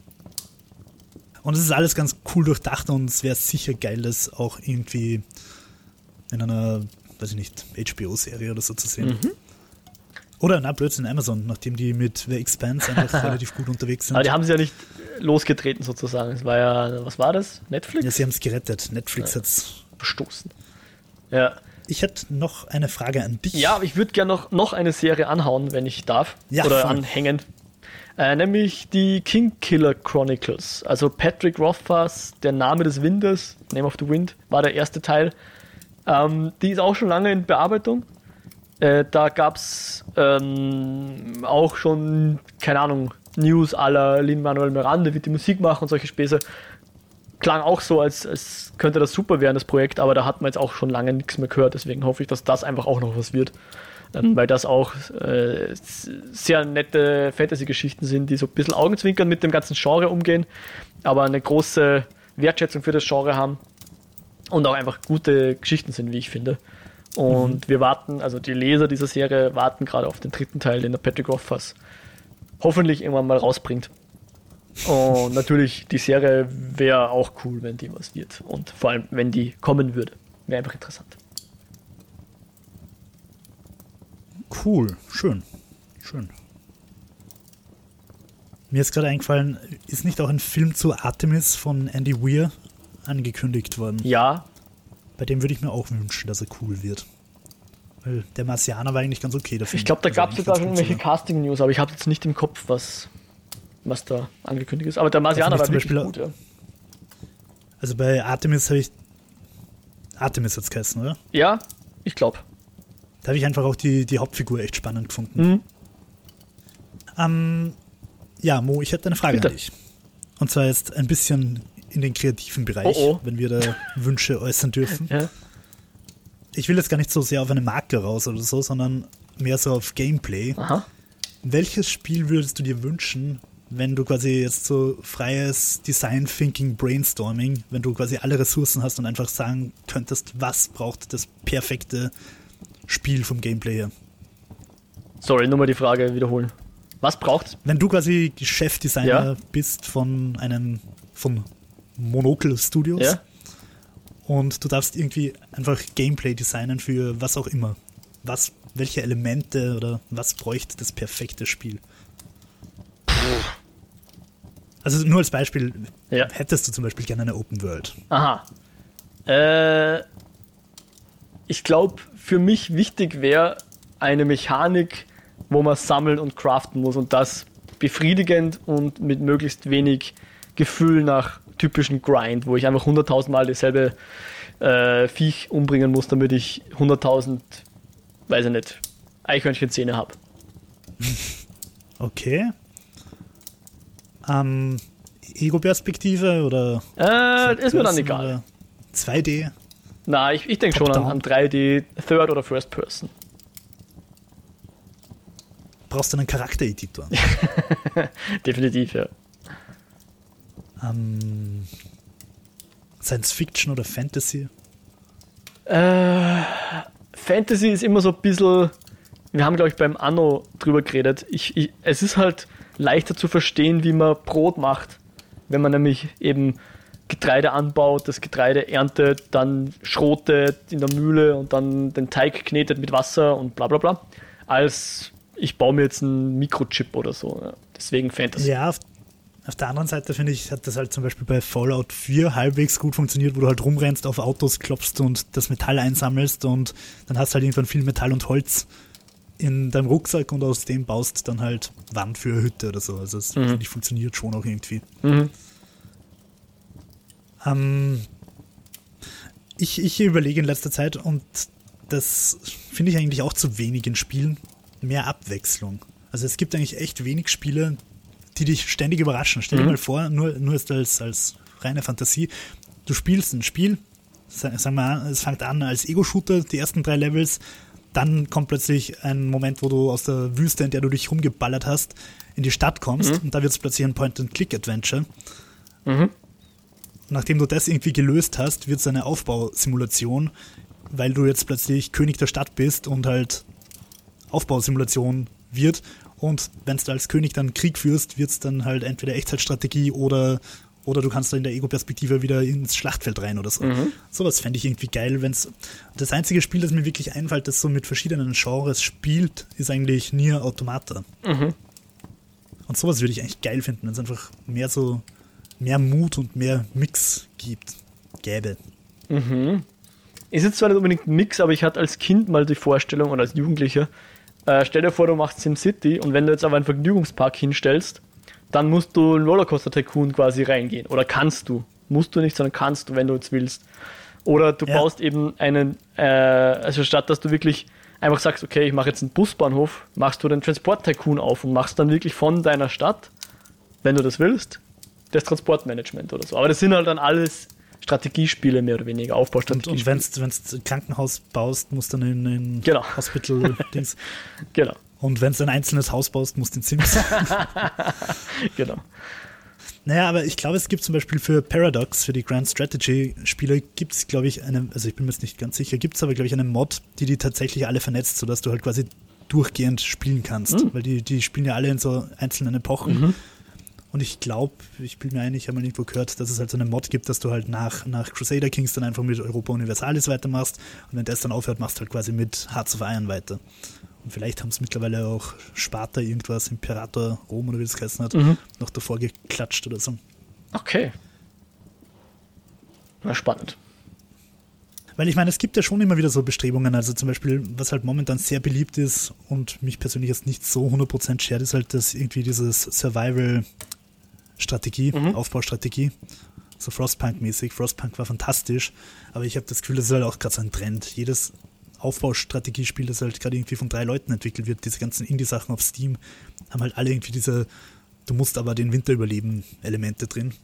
Und es ist alles ganz cool durchdacht und es wäre sicher geil, das auch irgendwie in einer, weiß ich nicht, HBO-Serie oder so zu sehen. Mhm. Oder, na, Blödsinn, Amazon, nachdem die mit The Expanse einfach relativ gut unterwegs sind. Aber die haben sie ja nicht losgetreten sozusagen. Es war ja, was war das? Netflix? Ja, sie haben es gerettet. Netflix ja. hat es verstoßen. Ja. Ich hätte noch eine Frage an dich. Ja, ich würde gerne noch, noch eine Serie anhauen, wenn ich darf. Ja, Oder voll. anhängen. Äh, nämlich die King Killer Chronicles. Also Patrick Rothfuss, Der Name des Windes, Name of the Wind, war der erste Teil. Ähm, die ist auch schon lange in Bearbeitung. Äh, da gab es ähm, auch schon, keine Ahnung, News aller Lin-Manuel Miranda, wird die Musik machen und solche Späße. Klang auch so, als, als könnte das super werden, das Projekt, aber da hat man jetzt auch schon lange nichts mehr gehört. Deswegen hoffe ich, dass das einfach auch noch was wird. Ähm, weil das auch äh, sehr nette Fantasy-Geschichten sind, die so ein bisschen Augenzwinkern mit dem ganzen Genre umgehen, aber eine große Wertschätzung für das Genre haben und auch einfach gute Geschichten sind, wie ich finde. Und mhm. wir warten, also die Leser dieser Serie warten gerade auf den dritten Teil, den der Patrick Rothfuss hoffentlich irgendwann mal rausbringt. Und natürlich, die Serie wäre auch cool, wenn die was wird. Und vor allem, wenn die kommen würde. Wäre einfach interessant. Cool, schön. Schön. Mir ist gerade eingefallen, ist nicht auch ein Film zu Artemis von Andy Weir angekündigt worden? Ja. Bei dem würde ich mir auch wünschen, dass er cool wird. Weil der Marsianer war eigentlich ganz okay dafür. Ich glaube, da also gab es sogar schon irgendwelche Casting-News, aber ich habe jetzt nicht im Kopf, was, was da angekündigt ist. Aber der Marsianer war wirklich Beispiel, gut, ja. Also bei Artemis habe ich. Artemis hat es geheißen, oder? Ja, ich glaube. Da habe ich einfach auch die, die Hauptfigur echt spannend gefunden. Mhm. Ähm, ja, Mo, ich hätte eine Frage Bitte. an dich. Und zwar jetzt ein bisschen in den kreativen Bereich, oh oh. wenn wir da Wünsche äußern dürfen. Ja ich will jetzt gar nicht so sehr auf eine Marke raus oder so, sondern mehr so auf Gameplay. Aha. Welches Spiel würdest du dir wünschen, wenn du quasi jetzt so freies Design Thinking Brainstorming, wenn du quasi alle Ressourcen hast und einfach sagen könntest, was braucht das perfekte Spiel vom Gameplay her? Sorry, nur mal die Frage wiederholen. Was braucht? Wenn du quasi Chefdesigner ja? bist von einem von Monocle Studios, ja? und du darfst irgendwie einfach Gameplay designen für was auch immer. Was, welche Elemente oder was bräuchte das perfekte Spiel? Also nur als Beispiel, ja. hättest du zum Beispiel gerne eine Open World? Aha. Äh, ich glaube, für mich wichtig wäre eine Mechanik, wo man sammeln und craften muss und das befriedigend und mit möglichst wenig Gefühl nach typischen Grind, wo ich einfach 100.000 Mal dasselbe äh, Viech umbringen muss, damit ich 100.000, weiß ich nicht, Eichhörnchenzähne habe. Okay. Ähm, Ego-Perspektive oder? Äh, ist mir dann egal. 2D? Na, ich, ich denke schon an, an 3D, Third oder First Person. Brauchst du einen Charaktereditor? Definitiv, ja. Ähm, Science Fiction oder Fantasy? Äh, Fantasy ist immer so ein bisschen. Wir haben, glaube ich, beim Anno drüber geredet. Ich, ich, es ist halt leichter zu verstehen, wie man Brot macht. Wenn man nämlich eben Getreide anbaut, das Getreide erntet, dann schrotet in der Mühle und dann den Teig knetet mit Wasser und bla bla bla. Als ich baue mir jetzt einen Mikrochip oder so. Deswegen Fantasy. Ja, auf der anderen Seite finde ich, hat das halt zum Beispiel bei Fallout 4 halbwegs gut funktioniert, wo du halt rumrennst, auf Autos klopfst und das Metall einsammelst und dann hast du halt irgendwann viel Metall und Holz in deinem Rucksack und aus dem baust dann halt Wand für eine Hütte oder so. Also das mhm. finde ich funktioniert schon auch irgendwie. Mhm. Ähm, ich, ich überlege in letzter Zeit und das finde ich eigentlich auch zu wenig in Spielen, mehr Abwechslung. Also es gibt eigentlich echt wenig Spiele, die dich ständig überraschen. Stell dir mhm. mal vor, nur, nur als, als reine Fantasie, du spielst ein Spiel, sagen wir, es fängt an als Ego-Shooter, die ersten drei Levels, dann kommt plötzlich ein Moment, wo du aus der Wüste, in der du dich rumgeballert hast, in die Stadt kommst mhm. und da wird es plötzlich ein Point-and-Click-Adventure. Mhm. Nachdem du das irgendwie gelöst hast, wird es eine Aufbausimulation, weil du jetzt plötzlich König der Stadt bist und halt Aufbausimulation wird und wenn du als König dann Krieg führst, wird es dann halt entweder Echtzeitstrategie oder, oder du kannst da in der Ego-Perspektive wieder ins Schlachtfeld rein oder so. Mhm. Sowas fände ich irgendwie geil, wenn es. Das einzige Spiel, das mir wirklich einfällt, das so mit verschiedenen Genres spielt, ist eigentlich Nier Automata. Mhm. Und sowas würde ich eigentlich geil finden, wenn es einfach mehr so, mehr Mut und mehr Mix gibt, gäbe. Mhm. Ist jetzt zwar nicht unbedingt ein Mix, aber ich hatte als Kind mal die Vorstellung oder als Jugendlicher, äh, stell dir vor, du machst SimCity und wenn du jetzt aber einen Vergnügungspark hinstellst, dann musst du in Rollercoaster Tycoon quasi reingehen. Oder kannst du. Musst du nicht, sondern kannst du, wenn du jetzt willst. Oder du ja. baust eben einen, äh, also statt dass du wirklich einfach sagst, okay, ich mache jetzt einen Busbahnhof, machst du den Transport Tycoon auf und machst dann wirklich von deiner Stadt, wenn du das willst, das Transportmanagement oder so. Aber das sind halt dann alles Strategiespiele mehr oder weniger, Aufbaustrategiespiele. Und, und wenn du ein Krankenhaus baust, musst du dann in ein genau. Hospital-Dings. genau. Und wenn du ein einzelnes Haus baust, musst du in Sims. genau. Naja, aber ich glaube, es gibt zum Beispiel für Paradox, für die Grand Strategy-Spiele, gibt es, glaube ich, eine, also ich bin mir jetzt nicht ganz sicher, gibt es aber, glaube ich, eine Mod, die die tatsächlich alle vernetzt, sodass du halt quasi durchgehend spielen kannst. Mhm. Weil die, die spielen ja alle in so einzelnen Epochen. Mhm. Und ich glaube, ich bin mir ein, ich habe mal irgendwo gehört, dass es halt so eine Mod gibt, dass du halt nach, nach Crusader Kings dann einfach mit Europa Universalis weitermachst und wenn das dann aufhört, machst du halt quasi mit Hearts of Iron weiter. Und vielleicht haben es mittlerweile auch Sparta irgendwas, Imperator Rom oder wie das geheißen hat, mhm. noch davor geklatscht oder so. Okay. Na, spannend. Weil ich meine, es gibt ja schon immer wieder so Bestrebungen. Also zum Beispiel, was halt momentan sehr beliebt ist und mich persönlich jetzt nicht so 100% schert, ist halt das irgendwie dieses Survival Strategie, mhm. Aufbaustrategie. So Frostpunk-mäßig. Frostpunk war fantastisch, aber ich habe das Gefühl, das ist halt auch gerade so ein Trend. Jedes Aufbaustrategiespiel, das halt gerade irgendwie von drei Leuten entwickelt wird, diese ganzen Indie-Sachen auf Steam, haben halt alle irgendwie diese, du musst aber den Winter überleben, Elemente drin.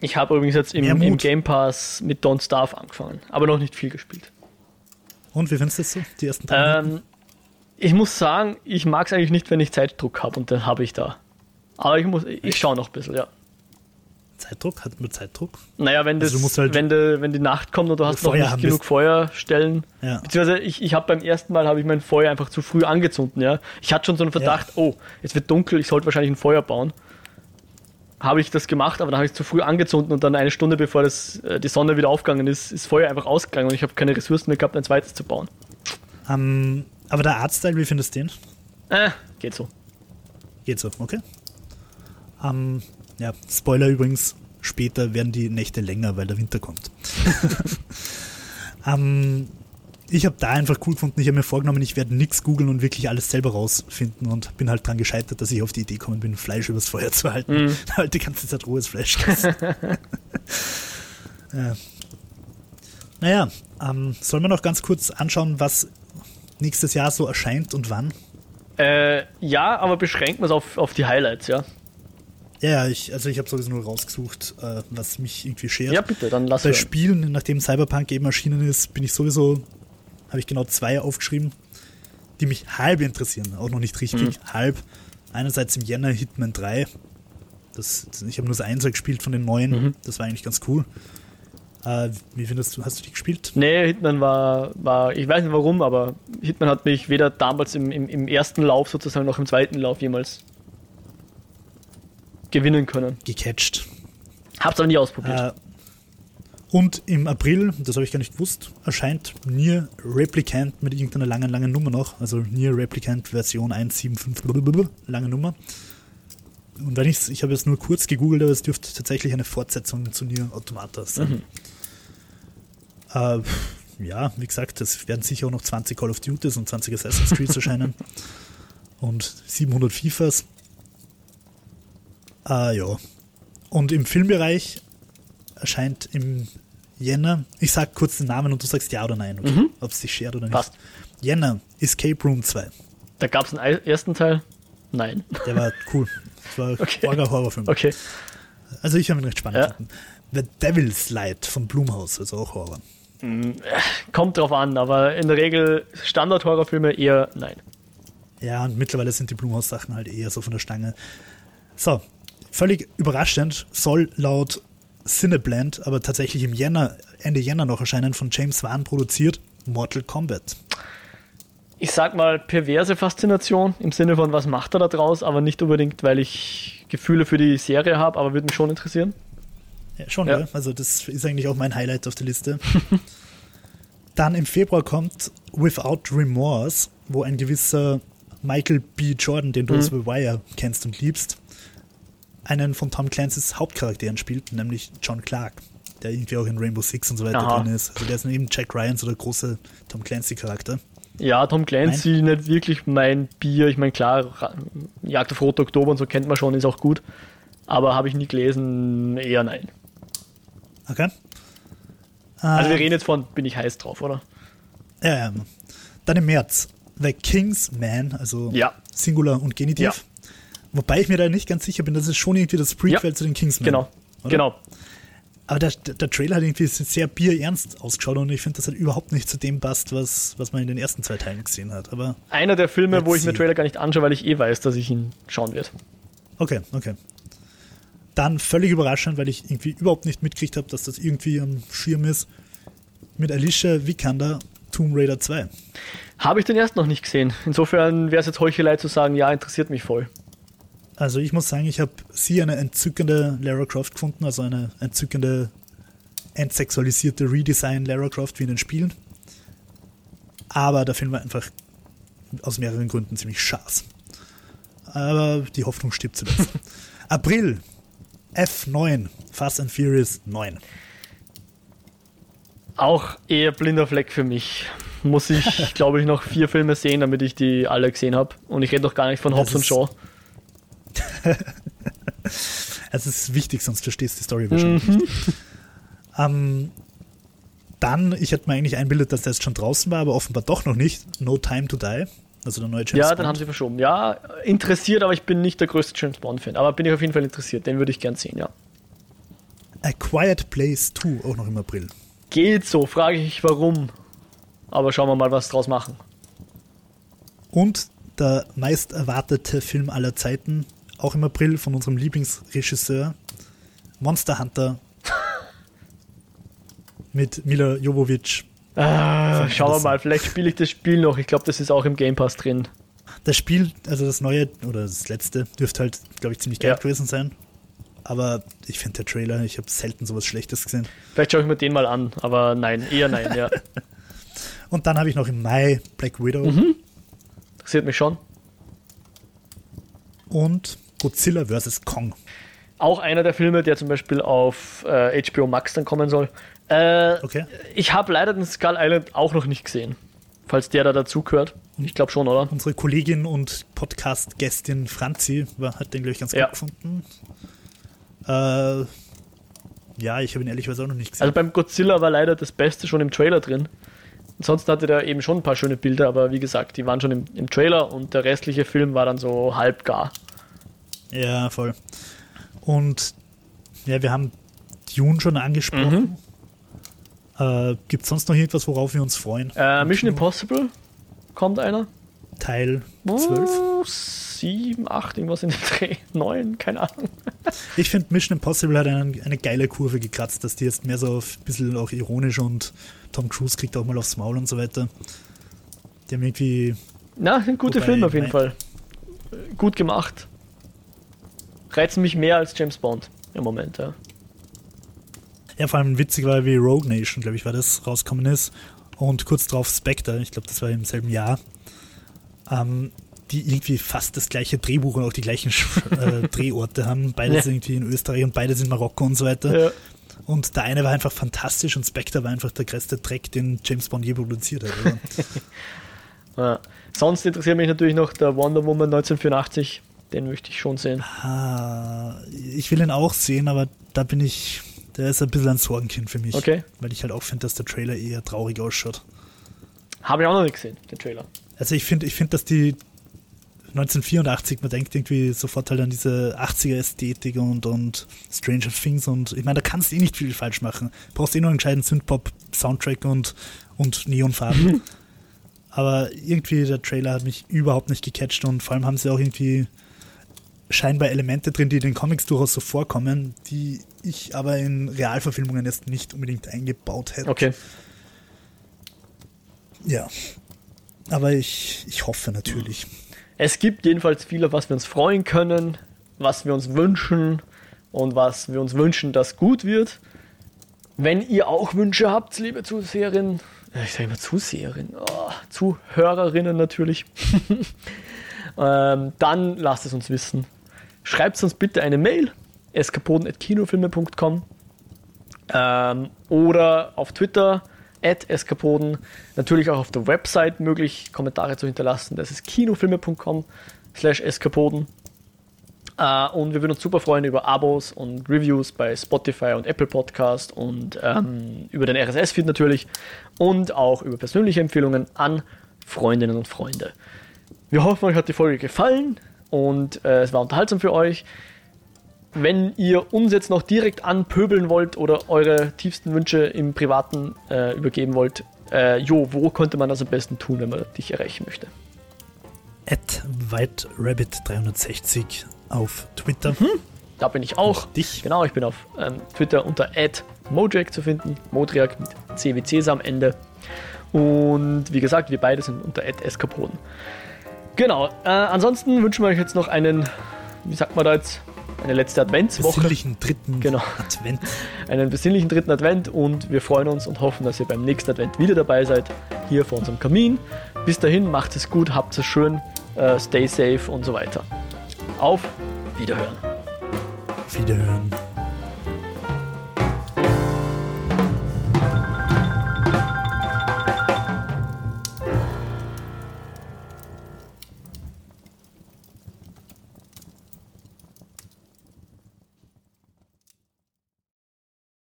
Ich habe übrigens jetzt im, im, Game Pass mit Don't Starve angefangen, aber noch nicht viel gespielt. Und wie findest du das so, die ersten drei ähm, Ich muss sagen, ich mag es eigentlich nicht, wenn ich Zeitdruck habe und den habe ich da. Aber ich muss, ich schaue noch ein bisschen, ja. Zeitdruck? Hat man Zeitdruck? Naja, wenn, das, also halt wenn, de, wenn die Nacht kommt und du hast noch nicht genug Feuerstellen. Ja. Beziehungsweise ich, ich habe beim ersten Mal habe ich mein Feuer einfach zu früh angezündet. Ja? Ich hatte schon so einen Verdacht, ja. oh, es wird dunkel, ich sollte wahrscheinlich ein Feuer bauen. Habe ich das gemacht, aber dann habe ich es zu früh angezündet und dann eine Stunde bevor das, äh, die Sonne wieder aufgegangen ist, ist Feuer einfach ausgegangen und ich habe keine Ressourcen mehr gehabt, ein zweites zu bauen. Um, ähm, aber der Artstyle, wie findest du den? Äh, geht so. Geht so, okay. Ähm, ja, Spoiler übrigens, später werden die Nächte länger, weil der Winter kommt. ähm, ich habe da einfach cool gefunden, ich habe mir vorgenommen, ich werde nichts googeln und wirklich alles selber rausfinden und bin halt dran gescheitert, dass ich auf die Idee gekommen bin, Fleisch übers Feuer zu halten. Mm. halt die ganze Zeit rohes Fleisch. ja. Naja, ähm, sollen wir noch ganz kurz anschauen, was nächstes Jahr so erscheint und wann? Äh, ja, aber beschränken wir es auf, auf die Highlights, ja. Ja, ich, also ich habe sowieso nur rausgesucht, äh, was mich irgendwie schert. Ja, bitte, dann lass Bei Spielen, nachdem Cyberpunk eben erschienen ist, bin ich sowieso, habe ich genau zwei aufgeschrieben, die mich halb interessieren, auch noch nicht richtig, mhm. halb. Einerseits im Jänner Hitman 3. Das, ich habe nur das Einser gespielt von den neuen, mhm. das war eigentlich ganz cool. Äh, wie findest du, hast du die gespielt? Nee, Hitman war, war, ich weiß nicht warum, aber Hitman hat mich weder damals im, im, im ersten Lauf sozusagen noch im zweiten Lauf jemals gewinnen können. Gecatcht. Hab's aber nie ausprobiert. Äh, und im April, das habe ich gar nicht gewusst, erscheint Nier Replicant mit irgendeiner langen, langen Nummer noch. Also Nier Replicant Version 1.7.5, lange Nummer. Und wenn ich's, ich habe jetzt nur kurz gegoogelt, aber es dürfte tatsächlich eine Fortsetzung zu Nier Automata sein. Mhm. Äh, ja, wie gesagt, es werden sicher auch noch 20 Call of Duties und 20 Assassin's Creed erscheinen. Und 700 FIFAs. Ah, ja. Und im Filmbereich erscheint im Jänner, ich sag kurz den Namen und du sagst ja oder nein, okay? mhm. ob es dich schert oder nicht. Passt. Jänner, Escape Room 2. Da gab es einen ersten Teil? Nein. Der war cool. Das war okay. ein Horrorfilm. Okay. Also ich habe ihn recht spannend ja. gefunden. The Devil's Light von Blumhouse, also auch Horror. Mm, kommt drauf an, aber in der Regel Standard-Horrorfilme eher nein. Ja, und mittlerweile sind die Blumhouse-Sachen halt eher so von der Stange. So, Völlig überraschend soll laut Cineblend aber tatsächlich im Jänner, Ende Jänner noch erscheinen, von James Wan produziert, Mortal Kombat. ich sag mal, perverse Faszination im Sinne von, was macht er da draus, aber nicht unbedingt, weil ich Gefühle für die Serie habe, aber würde mich schon interessieren. Ja, schon, ja. Also, das ist eigentlich auch mein Highlight auf der Liste. Dann im Februar kommt Without Remorse, wo ein gewisser Michael B. Jordan, den du mhm. aus The Wire kennst und liebst, einen von Tom Clancy's Hauptcharakteren spielt, nämlich John Clark, der irgendwie auch in Rainbow Six und so weiter Aha. drin ist. Also der ist neben Jack Ryan so der große Tom Clancy-Charakter. Ja, Tom Clancy Nein. nicht wirklich mein Bier. Ich meine, klar, Jagd auf Rot Oktober und so kennt man schon, ist auch gut. Aber habe ich nie gelesen, eher nein. Okay. Also wir äh, reden jetzt von, bin ich heiß drauf, oder? Ja, ja. Dann im März, The King's Man, also ja. Singular und Genitiv. Ja. Wobei ich mir da nicht ganz sicher bin, das ist schon irgendwie das Prequel ja. zu den Kingsman. Genau, oder? genau. Aber der, der, Trailer hat irgendwie sehr bierernst ausgeschaut und ich finde, das hat überhaupt nicht zu dem passt, was, was man in den ersten zwei Teilen gesehen hat. Aber Einer der Filme, wo ich mir Trailer gar nicht anschaue, weil ich eh weiß, dass ich ihn schauen werde. Okay, okay. Dann völlig überraschend, weil ich irgendwie überhaupt nicht mitgekriegt habe, dass das irgendwie am Schirm ist, mit Alicia Vikander Tomb Raider 2. Habe ich den erst noch nicht gesehen. Insofern wäre es jetzt Heuchelei zu sagen, ja, interessiert mich voll. Also ich muss sagen, ich habe sie eine entzückende Lara Croft gefunden, also eine entzückende, entsexualisierte Redesign Lara Croft wie in den Spielen. Aber der Film war einfach aus mehreren Gründen ziemlich schaß. Aber die Hoffnung stirbt zuletzt. April, F9, Fast and Furious 9. Auch eher blinder Fleck für mich. Muss ich, glaube ich, noch vier Filme sehen, damit ich die alle gesehen habe. Und ich rede doch gar nicht von Hobbs und Shaw. es ist wichtig, sonst verstehst du die Story wahrscheinlich mhm. nicht. Ähm, dann, ich hätte mir eigentlich einbildet, dass der jetzt schon draußen war, aber offenbar doch noch nicht. No Time to Die. Also der neue James Ja, Bond. dann haben sie verschoben. Ja, interessiert, aber ich bin nicht der größte James Bond-Fan. Aber bin ich auf jeden Fall interessiert. Den würde ich gern sehen, ja. A Quiet Place 2, auch noch im April. Geht so, frage ich warum. Aber schauen wir mal, was draus machen. Und der meist erwartete Film aller Zeiten, auch im April von unserem Lieblingsregisseur, Monster Hunter mit Mila Jovovic. Ah, schauen wir mal, vielleicht spiele ich das Spiel noch. Ich glaube, das ist auch im Game Pass drin. Das Spiel, also das neue oder das letzte, dürfte halt, glaube ich, ziemlich geil ja. gewesen sein. Aber ich finde der Trailer, ich habe selten sowas Schlechtes gesehen. Vielleicht schaue ich mir den mal an, aber nein, eher nein, ja. Und dann habe ich noch im Mai Black Widow. Mhm. Interessiert mich schon. Und Godzilla vs. Kong. Auch einer der Filme, der zum Beispiel auf äh, HBO Max dann kommen soll. Äh, okay. Ich habe leider den Skull Island auch noch nicht gesehen. Falls der da dazugehört. Ich glaube schon, oder? Unsere Kollegin und Podcast-Gästin Franzi hat den, glaube ich, ganz ja. gut gefunden. Äh, ja, ich habe ihn ehrlicherweise auch noch nicht gesehen. Also beim Godzilla war leider das Beste schon im Trailer drin. Ansonsten hatte der eben schon ein paar schöne Bilder, aber wie gesagt, die waren schon im, im Trailer und der restliche Film war dann so halb gar. Ja, voll. Und ja, wir haben Dune schon angesprochen. Mhm. Äh, Gibt es sonst noch irgendwas, worauf wir uns freuen? Äh, Mission Impossible kommt einer. Teil 12. Oh, 7, 8, irgendwas in den Dreh. 9, keine Ahnung. Ich finde Mission Impossible hat eine, eine geile Kurve gekratzt, dass die jetzt mehr so ein bisschen auch ironisch und Tom Cruise kriegt auch mal aufs Maul und so weiter. Die haben irgendwie. Na, ein guter Film auf jeden Fall. Gut gemacht reizen mich mehr als James Bond im Moment, ja. Ja, vor allem witzig war, wie Rogue Nation, glaube ich, war das rausgekommen ist. Und kurz drauf Spectre, ich glaube, das war im selben Jahr. Ähm, die irgendwie fast das gleiche Drehbuch und auch die gleichen äh, Drehorte haben. Beide ja. sind irgendwie in Österreich und beide sind in Marokko und so weiter. Ja. Und der eine war einfach fantastisch und Spectre war einfach der größte Dreck, den James Bond je produziert hat. Ja. Sonst interessiert mich natürlich noch der Wonder Woman 1984. Den möchte ich schon sehen. Ah, ich will ihn auch sehen, aber da bin ich, der ist ein bisschen ein Sorgenkind für mich. Okay. Weil ich halt auch finde, dass der Trailer eher traurig ausschaut. Habe ich auch noch nicht gesehen, den Trailer. Also ich finde, ich finde, dass die 1984, man denkt irgendwie sofort halt an diese 80er-Ästhetik und, und Stranger Things und ich meine, da kannst du eh nicht viel falsch machen. Du brauchst eh nur einen gescheiten Synthpop-Soundtrack und, und Neonfarben. Aber irgendwie der Trailer hat mich überhaupt nicht gecatcht und vor allem haben sie auch irgendwie scheinbar Elemente drin, die in den Comics durchaus so vorkommen, die ich aber in Realverfilmungen jetzt nicht unbedingt eingebaut hätte. Okay. Ja. aber ich, ich hoffe natürlich. Es gibt jedenfalls viel, auf was wir uns freuen können, was wir uns wünschen und was wir uns wünschen, dass gut wird. Wenn ihr auch Wünsche habt, liebe Zuseherinnen, ich sage immer Zuseherinnen, oh, Zuhörerinnen natürlich, ähm, dann lasst es uns wissen. Schreibt uns bitte eine Mail, eskapoden.kinofilme.com ähm, oder auf Twitter eskapoden. Natürlich auch auf der Website möglich, Kommentare zu hinterlassen. Das ist kinofilme.com slash eskapoden. Uh, und wir würden uns super freuen über Abos und Reviews bei Spotify und Apple Podcast und ähm, über den RSS-Feed natürlich und auch über persönliche Empfehlungen an Freundinnen und Freunde. Wir hoffen, euch hat die Folge gefallen und äh, es war unterhaltsam für euch. Wenn ihr uns jetzt noch direkt anpöbeln wollt oder eure tiefsten Wünsche im Privaten äh, übergeben wollt, äh, Jo, wo könnte man das am besten tun, wenn man dich erreichen möchte? At WhiteRabbit360 auf Twitter. Mhm. Da bin ich auch. Und dich. Genau, ich bin auf ähm, Twitter unter Modriak zu finden. Modriak mit CWCs am Ende. Und wie gesagt, wir beide sind unter Eskapoden. Genau. Äh, ansonsten wünschen wir euch jetzt noch einen, wie sagt man da jetzt, eine letzte Adventswoche. Besinnlichen dritten genau. Advent. Einen besinnlichen dritten Advent und wir freuen uns und hoffen, dass ihr beim nächsten Advent wieder dabei seid, hier vor unserem Kamin. Bis dahin, macht es gut, habt es schön, uh, stay safe und so weiter. Auf Wiederhören. Wiederhören.